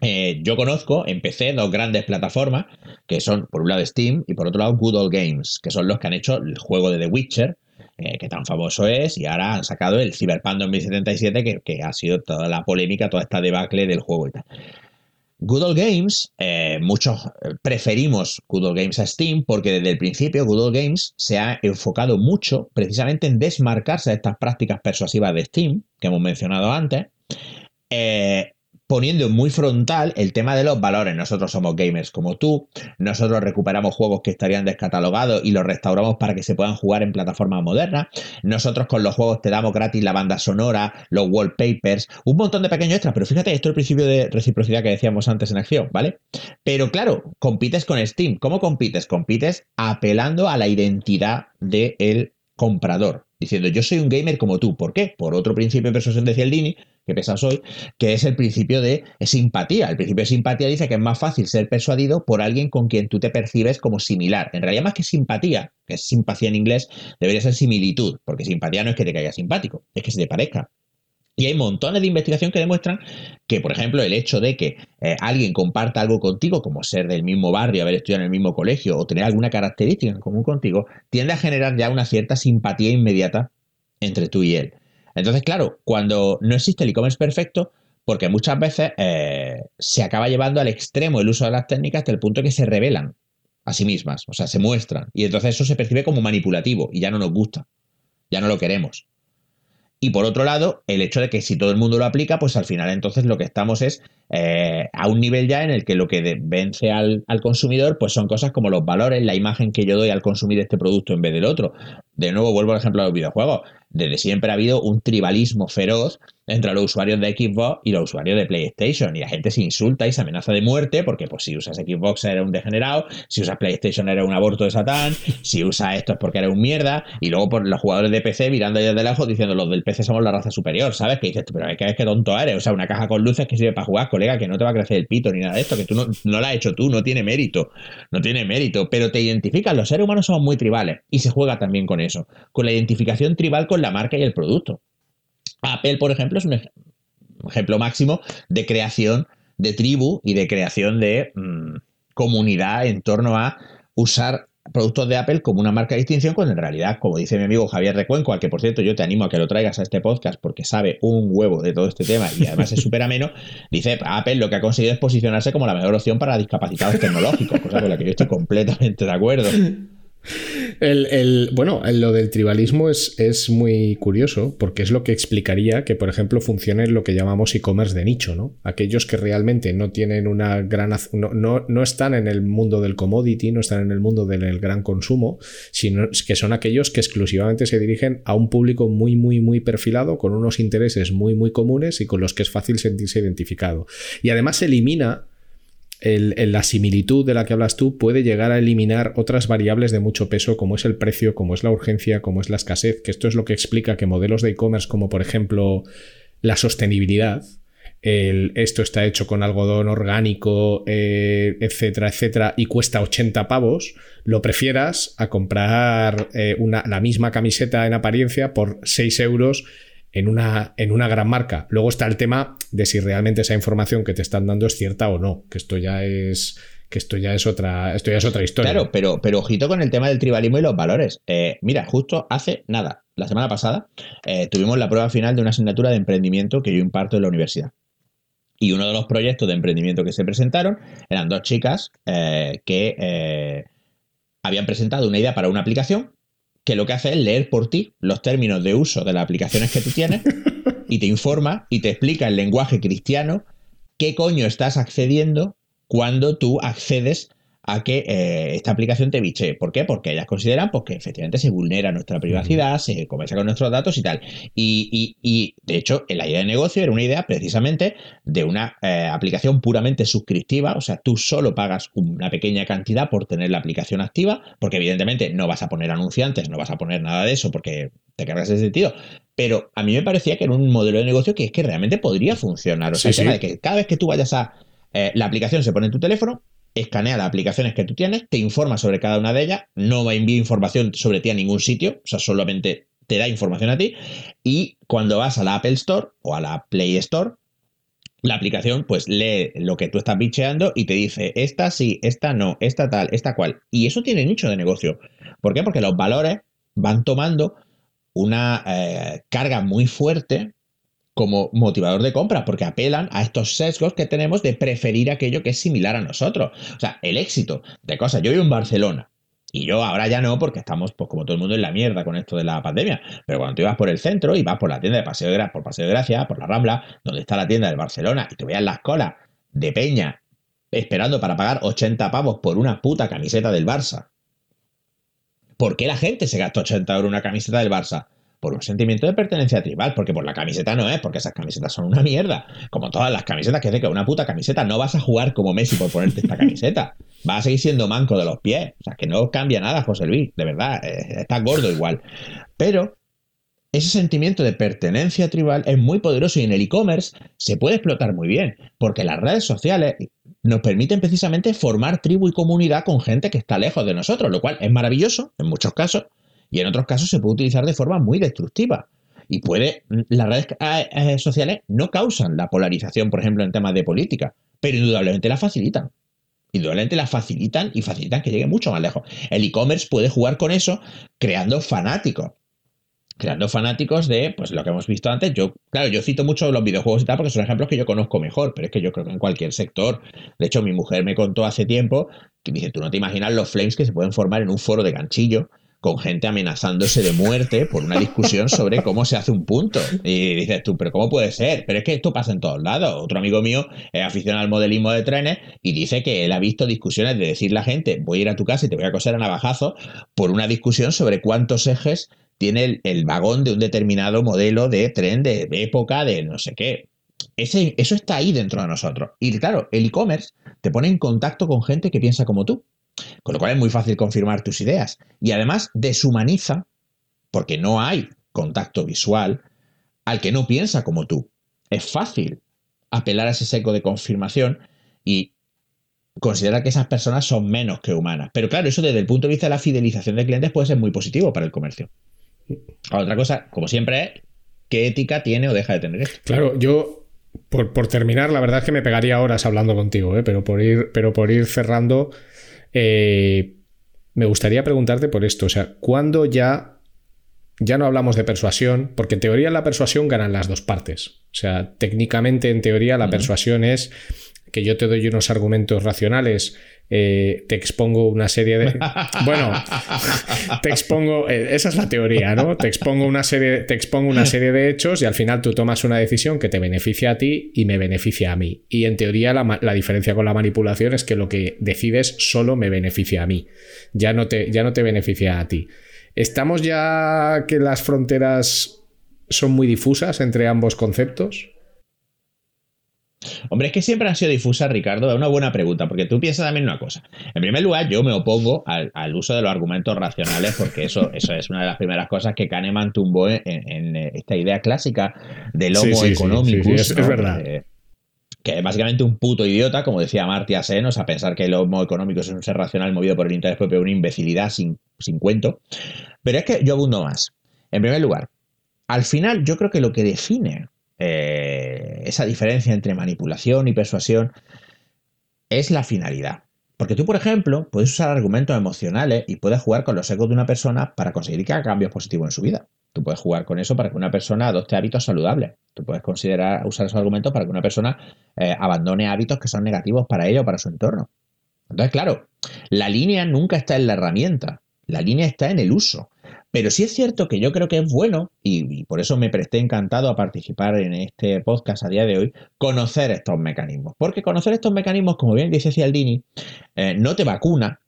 Eh, yo conozco, empecé dos grandes plataformas, que son por un lado Steam y por otro lado Good Old Games, que son los que han hecho el juego de The Witcher, eh, que tan famoso es, y ahora han sacado el Cyberpunk 2077, que, que ha sido toda la polémica, toda esta debacle del juego y tal. Google Games, eh, muchos eh, preferimos Google Games a Steam porque desde el principio Google Games se ha enfocado mucho precisamente en desmarcarse de estas prácticas persuasivas de Steam que hemos mencionado antes. Eh, poniendo muy frontal el tema de los valores. Nosotros somos gamers como tú, nosotros recuperamos juegos que estarían descatalogados y los restauramos para que se puedan jugar en plataformas modernas. Nosotros con los juegos te damos gratis la banda sonora, los wallpapers, un montón de pequeños extras, pero fíjate, esto es el principio de reciprocidad que decíamos antes en acción, ¿vale? Pero claro, compites con Steam. ¿Cómo compites? Compites apelando a la identidad del comprador, diciendo yo soy un gamer como tú. ¿Por qué? Por otro principio de persuasión de Cialdini, que pesas hoy, que es el principio de simpatía. El principio de simpatía dice que es más fácil ser persuadido por alguien con quien tú te percibes como similar. En realidad, más que simpatía, que es simpatía en inglés, debería ser similitud, porque simpatía no es que te caiga simpático, es que se te parezca. Y hay montones de investigación que demuestran que, por ejemplo, el hecho de que eh, alguien comparta algo contigo, como ser del mismo barrio, haber estudiado en el mismo colegio o tener alguna característica en común contigo, tiende a generar ya una cierta simpatía inmediata entre tú y él. Entonces, claro, cuando no existe el e-commerce perfecto, porque muchas veces eh, se acaba llevando al extremo el uso de las técnicas hasta el punto que se revelan a sí mismas, o sea, se muestran. Y entonces eso se percibe como manipulativo y ya no nos gusta, ya no lo queremos. Y por otro lado, el hecho de que si todo el mundo lo aplica, pues al final entonces lo que estamos es eh, a un nivel ya en el que lo que vence al, al, consumidor, pues son cosas como los valores, la imagen que yo doy al consumir este producto en vez del otro. De nuevo, vuelvo al ejemplo de los videojuegos. Desde siempre ha habido un tribalismo feroz entre los usuarios de Xbox y los usuarios de PlayStation. Y la gente se insulta y se amenaza de muerte porque pues si usas Xbox eres un degenerado, si usas PlayStation eres un aborto de Satán, si usas esto es porque eres un mierda, y luego por los jugadores de PC mirando desde lejos diciendo los del PC somos la raza superior, ¿sabes? Que dices, pero es que, es que tonto eres, o sea, una caja con luces que sirve para jugar, colega, que no te va a crecer el pito ni nada de esto, que tú no, no lo has hecho tú, no tiene mérito, no tiene mérito, pero te identifican, los seres humanos somos muy tribales y se juega también con eso, con la identificación tribal con la marca y el producto. Apple, por ejemplo, es un ejemplo máximo de creación de tribu y de creación de mm, comunidad en torno a usar productos de Apple como una marca de distinción, cuando en realidad, como dice mi amigo Javier Recuenco, al que por cierto yo te animo a que lo traigas a este podcast porque sabe un huevo de todo este tema y además es súper ameno, dice Apple lo que ha conseguido es posicionarse como la mejor opción para discapacitados tecnológicos, cosa con la que yo estoy completamente de acuerdo. El, bueno, lo del tribalismo es, es, muy curioso porque es lo que explicaría que, por ejemplo, funcione lo que llamamos e-commerce de nicho, ¿no? Aquellos que realmente no tienen una gran... No, no, están en el mundo del commodity, no están en el mundo del gran consumo, sino que son aquellos que exclusivamente se dirigen a un público muy, muy, muy perfilado, con unos intereses muy, muy comunes y con los que es fácil sentirse identificado. Y además elimina la similitud de la que hablas tú puede llegar a eliminar otras variables de mucho peso como es el precio, como es la urgencia, como es la escasez, que esto es lo que explica que modelos de e-commerce como por ejemplo la sostenibilidad, el, esto está hecho con algodón orgánico, eh, etcétera, etcétera, y cuesta 80 pavos, lo prefieras a comprar eh, una, la misma camiseta en apariencia por 6 euros en una, en una gran marca. Luego está el tema de si realmente esa información que te están dando es cierta o no, que esto ya es que esto ya es otra, esto ya es otra historia. Claro, pero, pero ojito con el tema del tribalismo y los valores. Eh, mira, justo hace nada, la semana pasada, eh, tuvimos la prueba final de una asignatura de emprendimiento que yo imparto en la universidad. Y uno de los proyectos de emprendimiento que se presentaron eran dos chicas eh, que habían presentado una idea para una aplicación que lo que hace es leer por ti los términos de uso de las aplicaciones que tú tienes y te informa y te explica en lenguaje cristiano qué coño estás accediendo cuando tú accedes a que eh, esta aplicación te biche. ¿Por qué? Porque ellas consideran pues, que efectivamente se vulnera nuestra privacidad, se comienza con nuestros datos y tal. Y, de hecho, la idea de negocio era una idea precisamente de una eh, aplicación puramente suscriptiva, o sea, tú solo pagas una pequeña cantidad por tener la aplicación activa, porque evidentemente no vas a poner anunciantes, no vas a poner nada de eso porque te cargas ese sentido. Pero a mí me parecía que era un modelo de negocio que es que realmente podría funcionar. O sea, el tema de que cada vez que tú vayas a... Eh, la aplicación se pone en tu teléfono, escanea las aplicaciones que tú tienes, te informa sobre cada una de ellas, no envía información sobre ti a ningún sitio, o sea, solamente te da información a ti, y cuando vas a la Apple Store o a la Play Store, la aplicación pues lee lo que tú estás bicheando y te dice, esta sí, esta no, esta tal, esta cual. Y eso tiene nicho de negocio. ¿Por qué? Porque los valores van tomando una eh, carga muy fuerte como motivador de compra, porque apelan a estos sesgos que tenemos de preferir aquello que es similar a nosotros. O sea, el éxito de cosas. Yo vivo en Barcelona. Y yo ahora ya no, porque estamos, pues como todo el mundo, en la mierda con esto de la pandemia. Pero cuando tú ibas por el centro y vas por la tienda de Paseo de Gracia, por Paseo de Gracia, por la Rambla, donde está la tienda de Barcelona, y te veas las colas de Peña esperando para pagar 80 pavos por una puta camiseta del Barça. ¿Por qué la gente se gasta 80 euros en una camiseta del Barça? Por un sentimiento de pertenencia tribal, porque por la camiseta no es, porque esas camisetas son una mierda. Como todas las camisetas que hace que una puta camiseta no vas a jugar como Messi por ponerte esta camiseta. Vas a seguir siendo manco de los pies. O sea, que no cambia nada, José Luis, de verdad, eh, estás gordo igual. Pero ese sentimiento de pertenencia tribal es muy poderoso y en el e-commerce se puede explotar muy bien, porque las redes sociales nos permiten precisamente formar tribu y comunidad con gente que está lejos de nosotros, lo cual es maravilloso en muchos casos, y en otros casos se puede utilizar de forma muy destructiva. Y puede, las redes eh, eh, sociales no causan la polarización, por ejemplo, en temas de política, pero indudablemente la facilitan. Indudablemente la facilitan y facilitan que llegue mucho más lejos. El e-commerce puede jugar con eso creando fanáticos. Creando fanáticos de, pues lo que hemos visto antes. Yo, claro, yo cito mucho los videojuegos y tal porque son ejemplos que yo conozco mejor, pero es que yo creo que en cualquier sector. De hecho, mi mujer me contó hace tiempo que dice, tú no te imaginas los flames que se pueden formar en un foro de ganchillo con gente amenazándose de muerte por una discusión sobre cómo se hace un punto. Y dices tú, pero ¿cómo puede ser? Pero es que esto pasa en todos lados. Otro amigo mío es aficionado al modelismo de trenes y dice que él ha visto discusiones de decirle a la gente, voy a ir a tu casa y te voy a coser a navajazo por una discusión sobre cuántos ejes tiene el, vagón de un determinado modelo de tren de, época, de no sé qué. Ese, eso está ahí dentro de nosotros. Y claro, el e-commerce te pone en contacto con gente que piensa como tú. Con lo cual es muy fácil confirmar tus ideas. Y además deshumaniza, porque no hay contacto visual, al que no piensa como tú. Es fácil apelar a ese seco de confirmación y considera que esas personas son menos que humanas. Pero claro, eso desde el punto de vista de la fidelización de clientes puede ser muy positivo para el comercio. Otra cosa, como siempre, es qué ética tiene o deja de tener esto. Claro, yo, por, terminar, la verdad es que me pegaría horas hablando contigo, ¿eh? pero, por ir, pero por ir cerrando, eh, me gustaría preguntarte por esto. O sea, ¿cuándo ya ya no hablamos de persuasión, porque en teoría la persuasión ganan las dos partes. O sea, técnicamente en teoría la persuasión es que yo te doy unos argumentos racionales, eh, te expongo una serie de... Bueno, te expongo... Eh, esa es la teoría, ¿no? Te expongo, una serie, te expongo una serie de hechos y al final tú tomas una decisión que te beneficia a ti y me beneficia a mí. Y en teoría la, la diferencia con la manipulación es que lo que decides solo me beneficia a mí, ya no te, ya no te beneficia a ti. ¿Estamos ya que las fronteras son muy difusas entre ambos conceptos? Hombre, es que siempre han sido difusas, Ricardo. Es una buena pregunta, porque tú piensas también una cosa. En primer lugar, yo me opongo al, uso de los argumentos racionales, porque eso, eso es una de las primeras cosas que Kahneman tumbó en, esta idea clásica del homo economicus. es, verdad. Eh, que es básicamente un puto idiota, como decía Martia Senos, a pensar que el homo económico es un ser racional movido por el interés propio, una imbecilidad sin, sin cuento. Pero es que yo abundo más. En primer lugar, al final yo creo que lo que define eh, esa diferencia entre manipulación y persuasión es la finalidad. Porque tú, por ejemplo, puedes usar argumentos emocionales y puedes jugar con los ecos de una persona para conseguir que haga cambios positivos en su vida. Tú puedes jugar con eso para que una persona adopte hábitos saludables. Tú puedes considerar usar esos argumentos para que una persona eh, abandone hábitos que son negativos para ella o para su entorno. Entonces, claro, la línea nunca está en la herramienta, la línea está en el uso. Pero sí es cierto que yo creo que es bueno, y, por eso me presté encantado a participar en este podcast a día de hoy, conocer estos mecanismos. Porque conocer estos mecanismos, como bien dice Cialdini, eh, no te vacuna,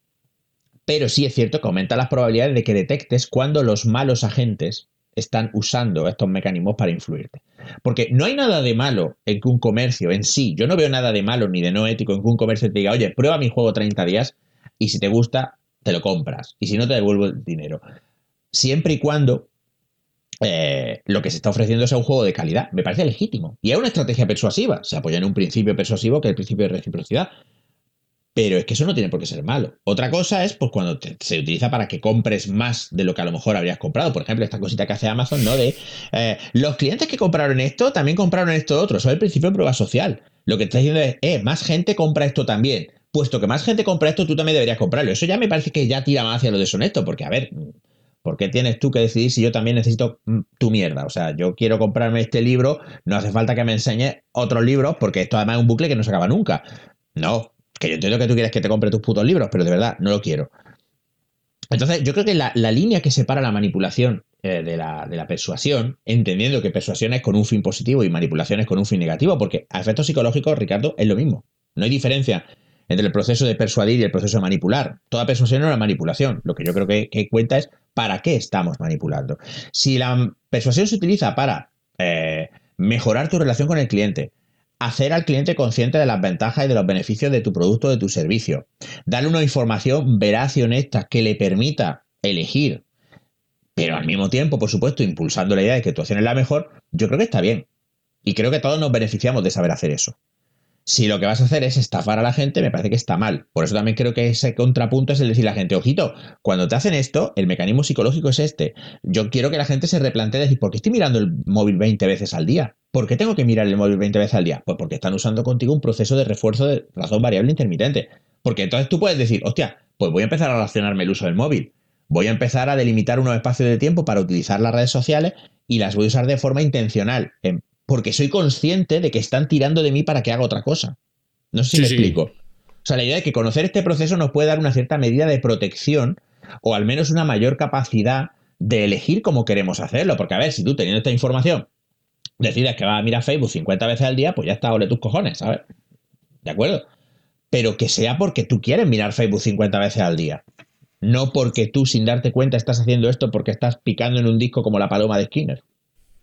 pero sí es cierto que aumenta las probabilidades de que detectes cuando los malos agentes están usando estos mecanismos para influirte. Porque no hay nada de malo en que un comercio en sí, yo no veo nada de malo ni de no ético en que un comercio te diga, oye, prueba mi juego 30 días y si te gusta, te lo compras. Y si no, te devuelvo el dinero siempre y cuando eh, lo que se está ofreciendo sea un juego de calidad. Me parece legítimo. Y es una estrategia persuasiva. Se apoya en un principio persuasivo que es el principio de reciprocidad. Pero es que eso no tiene por qué ser malo. Otra cosa es pues, cuando se utiliza para que compres más de lo que a lo mejor habrías comprado. Por ejemplo, esta cosita que hace Amazon, ¿no? De eh, los clientes que compraron esto también compraron esto otro. Eso es el principio de prueba social. Lo que está diciendo es, eh, más gente compra esto también. Puesto que más gente compra esto, tú también deberías comprarlo. Eso ya me parece que ya tira más hacia lo deshonesto, porque, a ver, ¿Por qué tienes tú que decidir si yo también necesito mm, tu mierda? O sea, yo quiero comprarme este libro, no hace falta que me enseñes otros libros, porque esto además es un bucle que no se acaba nunca. No, que yo entiendo que tú quieres que te compre tus putos libros, pero de verdad, no lo quiero. Entonces, yo creo que la, línea que separa la manipulación eh, de, la, de, la, persuasión, entendiendo que persuasión es con un fin positivo y manipulación es con un fin negativo, porque a efectos psicológicos, Ricardo, es lo mismo. No hay diferencia entre el proceso de persuadir y el proceso de manipular. Toda persuasión es una manipulación. Lo que yo creo que, cuenta es para qué estamos manipulando. Si la persuasión se utiliza para eh, mejorar tu relación con el cliente, hacer al cliente consciente de las ventajas y de los beneficios de tu producto o de tu servicio, darle una información veraz y honesta que le permita elegir, pero al mismo tiempo, por supuesto, impulsando la idea de que tu acción es la mejor, yo creo que está bien. Y creo que todos nos beneficiamos de saber hacer eso. Si lo que vas a hacer es estafar a la gente, me parece que está mal. Por eso también creo que ese contrapunto es el decir a la gente, ojito, cuando te hacen esto, el mecanismo psicológico es este. Yo quiero que la gente se replantee decir, ¿por qué estoy mirando el móvil 20 veces al día? ¿Por qué tengo que mirar el móvil 20 veces al día? Pues porque están usando contigo un proceso de refuerzo de razón variable intermitente. Porque entonces tú puedes decir, hostia, pues voy a empezar a relacionarme el uso del móvil. Voy a empezar a delimitar unos espacios de tiempo para utilizar las redes sociales y las voy a usar de forma intencional, porque soy consciente de que están tirando de mí para que haga otra cosa. No sé si me explico. O sea, la idea de que conocer este proceso nos puede dar una cierta medida de protección o al menos una mayor capacidad de elegir cómo queremos hacerlo. Porque, a ver, si tú teniendo esta información decides que vas a mirar Facebook 50 veces al día, pues ya está, ole tus cojones, ¿sabes? ¿De acuerdo? Pero que sea porque tú quieres mirar Facebook 50 veces al día. No porque tú sin darte cuenta estás haciendo esto porque estás picando en un disco como la paloma de Skinner.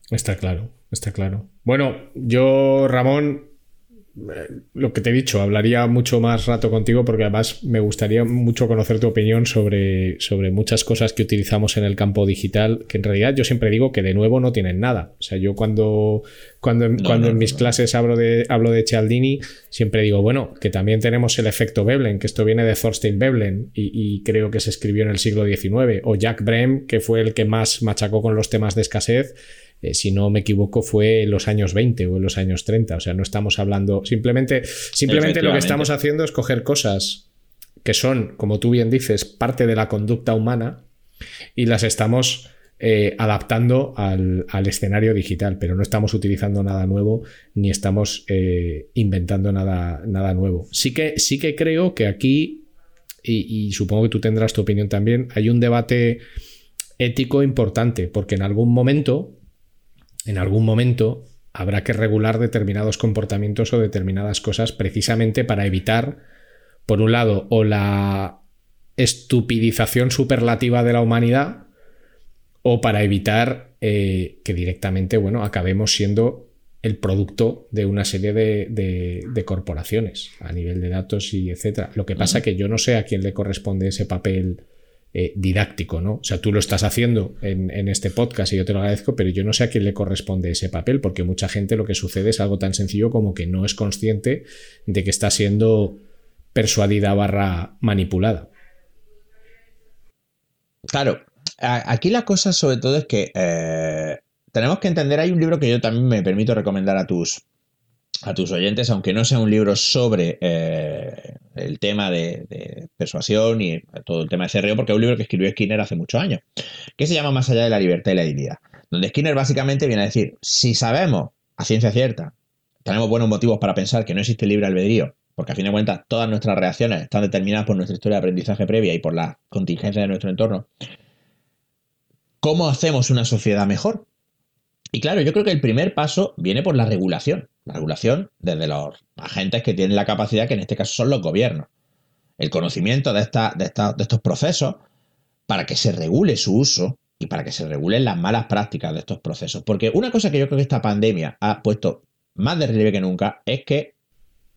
Está claro, está claro. Bueno, yo, Ramón, lo que te he dicho, hablaría mucho más rato contigo porque además me gustaría mucho conocer tu opinión sobre, sobre muchas cosas que utilizamos en el campo digital, que en realidad yo siempre digo que de nuevo no tienen nada. O sea, yo cuando, cuando, cuando en mis clases hablo de, hablo de Cialdini, siempre digo, bueno, que también tenemos el efecto Veblen, que esto viene de Thorstein Veblen y, y creo que se escribió en el siglo XIX, o Jack Brem, que fue el que más machacó con los temas de escasez eh, si no me equivoco, fue en los años 20 o en los años 30. O sea, no estamos hablando. Simplemente, simplemente lo que estamos haciendo es coger cosas que son, como tú bien dices, parte de la conducta humana y las estamos eh, adaptando al, escenario digital, pero no estamos utilizando nada nuevo ni estamos eh, inventando nada, nada nuevo. Sí que, sí que creo que aquí, y supongo que tú tendrás tu opinión también, hay un debate ético importante, porque en algún momento en algún momento habrá que regular determinados comportamientos o determinadas cosas precisamente para evitar, por un lado, o la estupidización superlativa de la humanidad, o para evitar eh, que directamente, bueno, acabemos siendo el producto de una serie de, corporaciones a nivel de datos y etcétera. Lo que pasa es que yo no sé a quién le corresponde ese papel eh, didáctico, ¿no? O sea, tú lo estás haciendo en, este podcast y yo te lo agradezco, pero yo no sé a quién le corresponde ese papel, porque mucha gente lo que sucede es algo tan sencillo como que no es consciente de que está siendo persuadida barra manipulada. Claro, aquí la cosa sobre todo es que eh, tenemos que entender, hay un libro que yo también me permito recomendar a tus, a tus oyentes, aunque no sea un libro sobre eh, el tema de, persuasión y todo el tema de CRO, porque es un libro que escribió Skinner hace muchos años, que se llama Más allá de la libertad y la dignidad, donde Skinner básicamente viene a decir, si sabemos a ciencia cierta, tenemos buenos motivos para pensar que no existe libre albedrío, porque a fin de cuentas todas nuestras reacciones están determinadas por nuestra historia de aprendizaje previa y por la contingencia de nuestro entorno, ¿cómo hacemos una sociedad mejor? Y claro, yo creo que el primer paso viene por la regulación. La regulación desde los agentes que tienen la capacidad, que en este caso son los gobiernos. El conocimiento de, esta, de, de estos procesos para que se regule su uso y para que se regulen las malas prácticas de estos procesos. Porque una cosa que yo creo que esta pandemia ha puesto más de relieve que nunca es que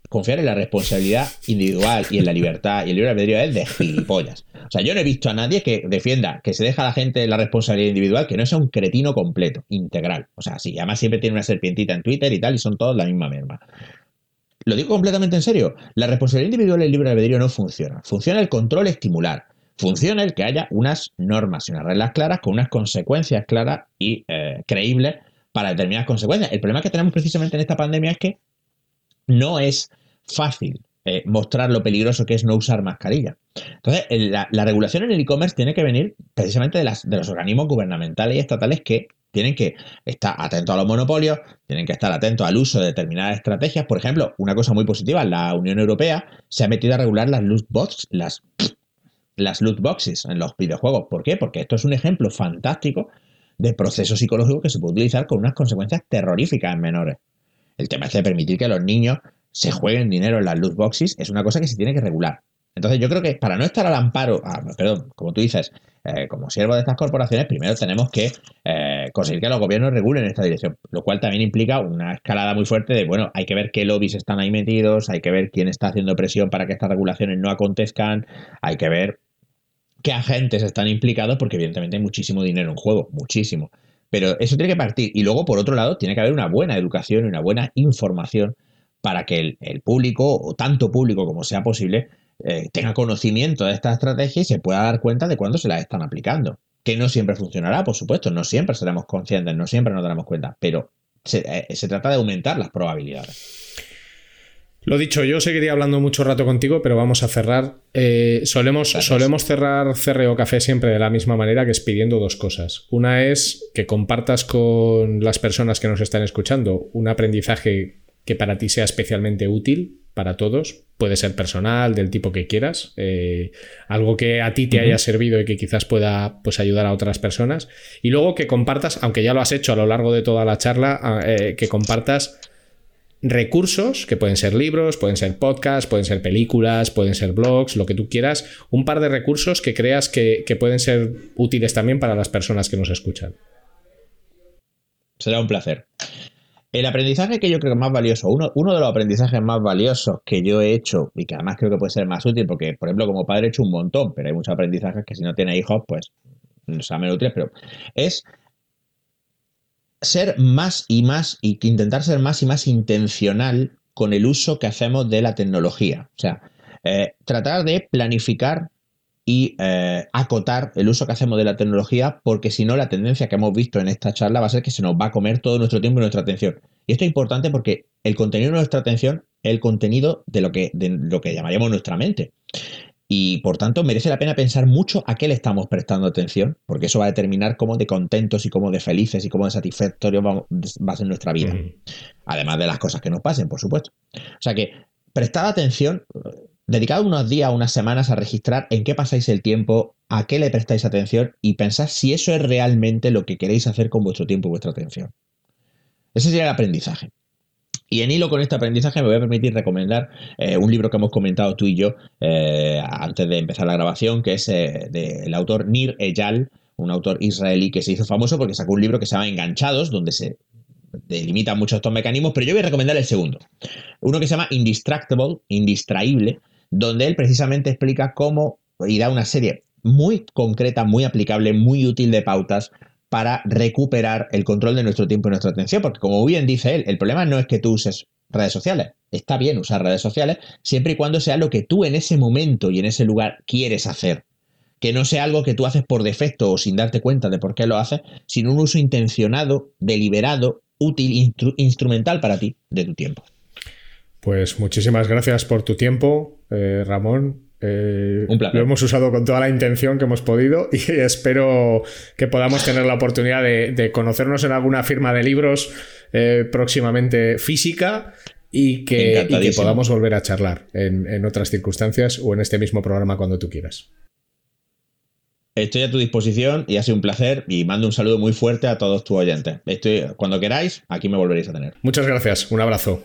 confiar en la responsabilidad individual y en la libertad y el libre albedrío es de gilipollas. O sea, yo no he visto a nadie que defienda que se deja a la gente la responsabilidad individual que no sea un cretino completo, integral. O sea, sí, además siempre tiene una serpientita en Twitter y tal y son todos la misma merma. Lo digo completamente en serio. La responsabilidad individual y el libre albedrío no funciona. Funciona el control estimular. Funciona el que haya unas normas y unas reglas claras con unas consecuencias claras y eh, creíbles para determinadas consecuencias. El problema que tenemos precisamente en esta pandemia es que no es fácil eh, mostrar lo peligroso que es no usar mascarilla. Entonces, la, regulación en el e-commerce tiene que venir precisamente de, los organismos gubernamentales y estatales que tienen que estar atentos a los monopolios, tienen que estar atentos al uso de determinadas estrategias. Por ejemplo, una cosa muy positiva, la Unión Europea se ha metido a regular las loot boxes, las, las loot boxes en los videojuegos. ¿Por qué? Porque esto es un ejemplo fantástico de proceso psicológico que se puede utilizar con unas consecuencias terroríficas en menores. El tema es de permitir que los niños se jueguen dinero en las loot boxes es una cosa que se tiene que regular. Entonces yo creo que para no estar al amparo, ah, perdón, como tú dices, eh, como siervo de estas corporaciones, primero tenemos que eh, conseguir que los gobiernos regulen esta dirección, lo cual también implica una escalada muy fuerte de, bueno, hay que ver qué lobbies están ahí metidos, hay que ver quién está haciendo presión para que estas regulaciones no acontezcan, hay que ver qué agentes están implicados, porque evidentemente hay muchísimo dinero en juego, muchísimo. Pero eso tiene que partir. Y luego, por otro lado, tiene que haber una buena educación y una buena información para que el, público, o tanto público como sea posible, eh, tenga conocimiento de esta estrategia y se pueda dar cuenta de cuándo se la están aplicando. Que no siempre funcionará, por supuesto, no siempre seremos conscientes, no siempre nos daremos cuenta, pero se, eh, trata de aumentar las probabilidades. Lo dicho, yo seguiría hablando mucho rato contigo, pero vamos a cerrar. Eh, solemos, solemos cerrar CRO Café siempre de la misma manera, que es pidiendo dos cosas. Una es que compartas con las personas que nos están escuchando un aprendizaje que para ti sea especialmente útil para todos. Puede ser personal, del tipo que quieras, eh, algo que a ti te haya servido y que quizás pueda pues, ayudar a otras personas. Y luego que compartas, aunque ya lo has hecho a lo largo de toda la charla, eh, que compartas recursos, que pueden ser libros, pueden ser podcasts, pueden ser películas, pueden ser blogs, lo que tú quieras, un par de recursos que creas que, pueden ser útiles también para las personas que nos escuchan. Será un placer. El aprendizaje que yo creo que más valioso, uno, uno, de los aprendizajes más valiosos que yo he hecho y que además creo que puede ser más útil, porque por ejemplo como padre he hecho un montón, pero hay muchos aprendizajes que si no tiene hijos, pues no menos útiles, pero es ser más y más, y intentar ser más y más intencional con el uso que hacemos de la tecnología. O sea, eh, tratar de planificar y eh, acotar el uso que hacemos de la tecnología, porque si no, la tendencia que hemos visto en esta charla va a ser que se nos va a comer todo nuestro tiempo y nuestra atención. Y esto es importante porque el contenido de nuestra atención es el contenido de lo que, de lo que llamaríamos nuestra mente y por tanto merece la pena pensar mucho a qué le estamos prestando atención, porque eso va a determinar cómo de contentos y cómo de felices y cómo de satisfactorios va, a ser nuestra vida. Además de las cosas que nos pasen, por supuesto. O sea que prestad atención, dedicad unos días, unas semanas a registrar en qué pasáis el tiempo, a qué le prestáis atención y pensad si eso es realmente lo que queréis hacer con vuestro tiempo y vuestra atención. Ese sería el aprendizaje. Y en hilo con este aprendizaje me voy a permitir recomendar eh, un libro que hemos comentado tú y yo eh, antes de empezar la grabación, que es eh, del autor Nir Eyal, un autor israelí que se hizo famoso porque sacó un libro que se llama Enganchados, donde se delimitan muchos estos mecanismos, pero yo voy a recomendar el segundo. Uno que se llama Indistractable, Indistraíble, donde él precisamente explica cómo y da una serie muy concreta, muy aplicable, muy útil de pautas para recuperar el control de nuestro tiempo y nuestra atención, porque como bien dice él, el problema no es que tú uses redes sociales, está bien usar redes sociales siempre y cuando sea lo que tú en ese momento y en ese lugar quieres hacer, que no sea algo que tú haces por defecto o sin darte cuenta de por qué lo haces, sino un uso intencionado, deliberado, útil, instrumental para ti de tu tiempo. Pues muchísimas gracias por tu tiempo, eh, Ramón. Eh, lo hemos usado con toda la intención que hemos podido y espero que podamos tener la oportunidad de, conocernos en alguna firma de libros eh, próximamente física y que, podamos volver a charlar en, otras circunstancias o en este mismo programa cuando tú quieras. Estoy a tu disposición y ha sido un placer y mando un saludo muy fuerte a todos tus oyentes. Estoy, cuando queráis, aquí me volveréis a tener. Muchas gracias, un abrazo.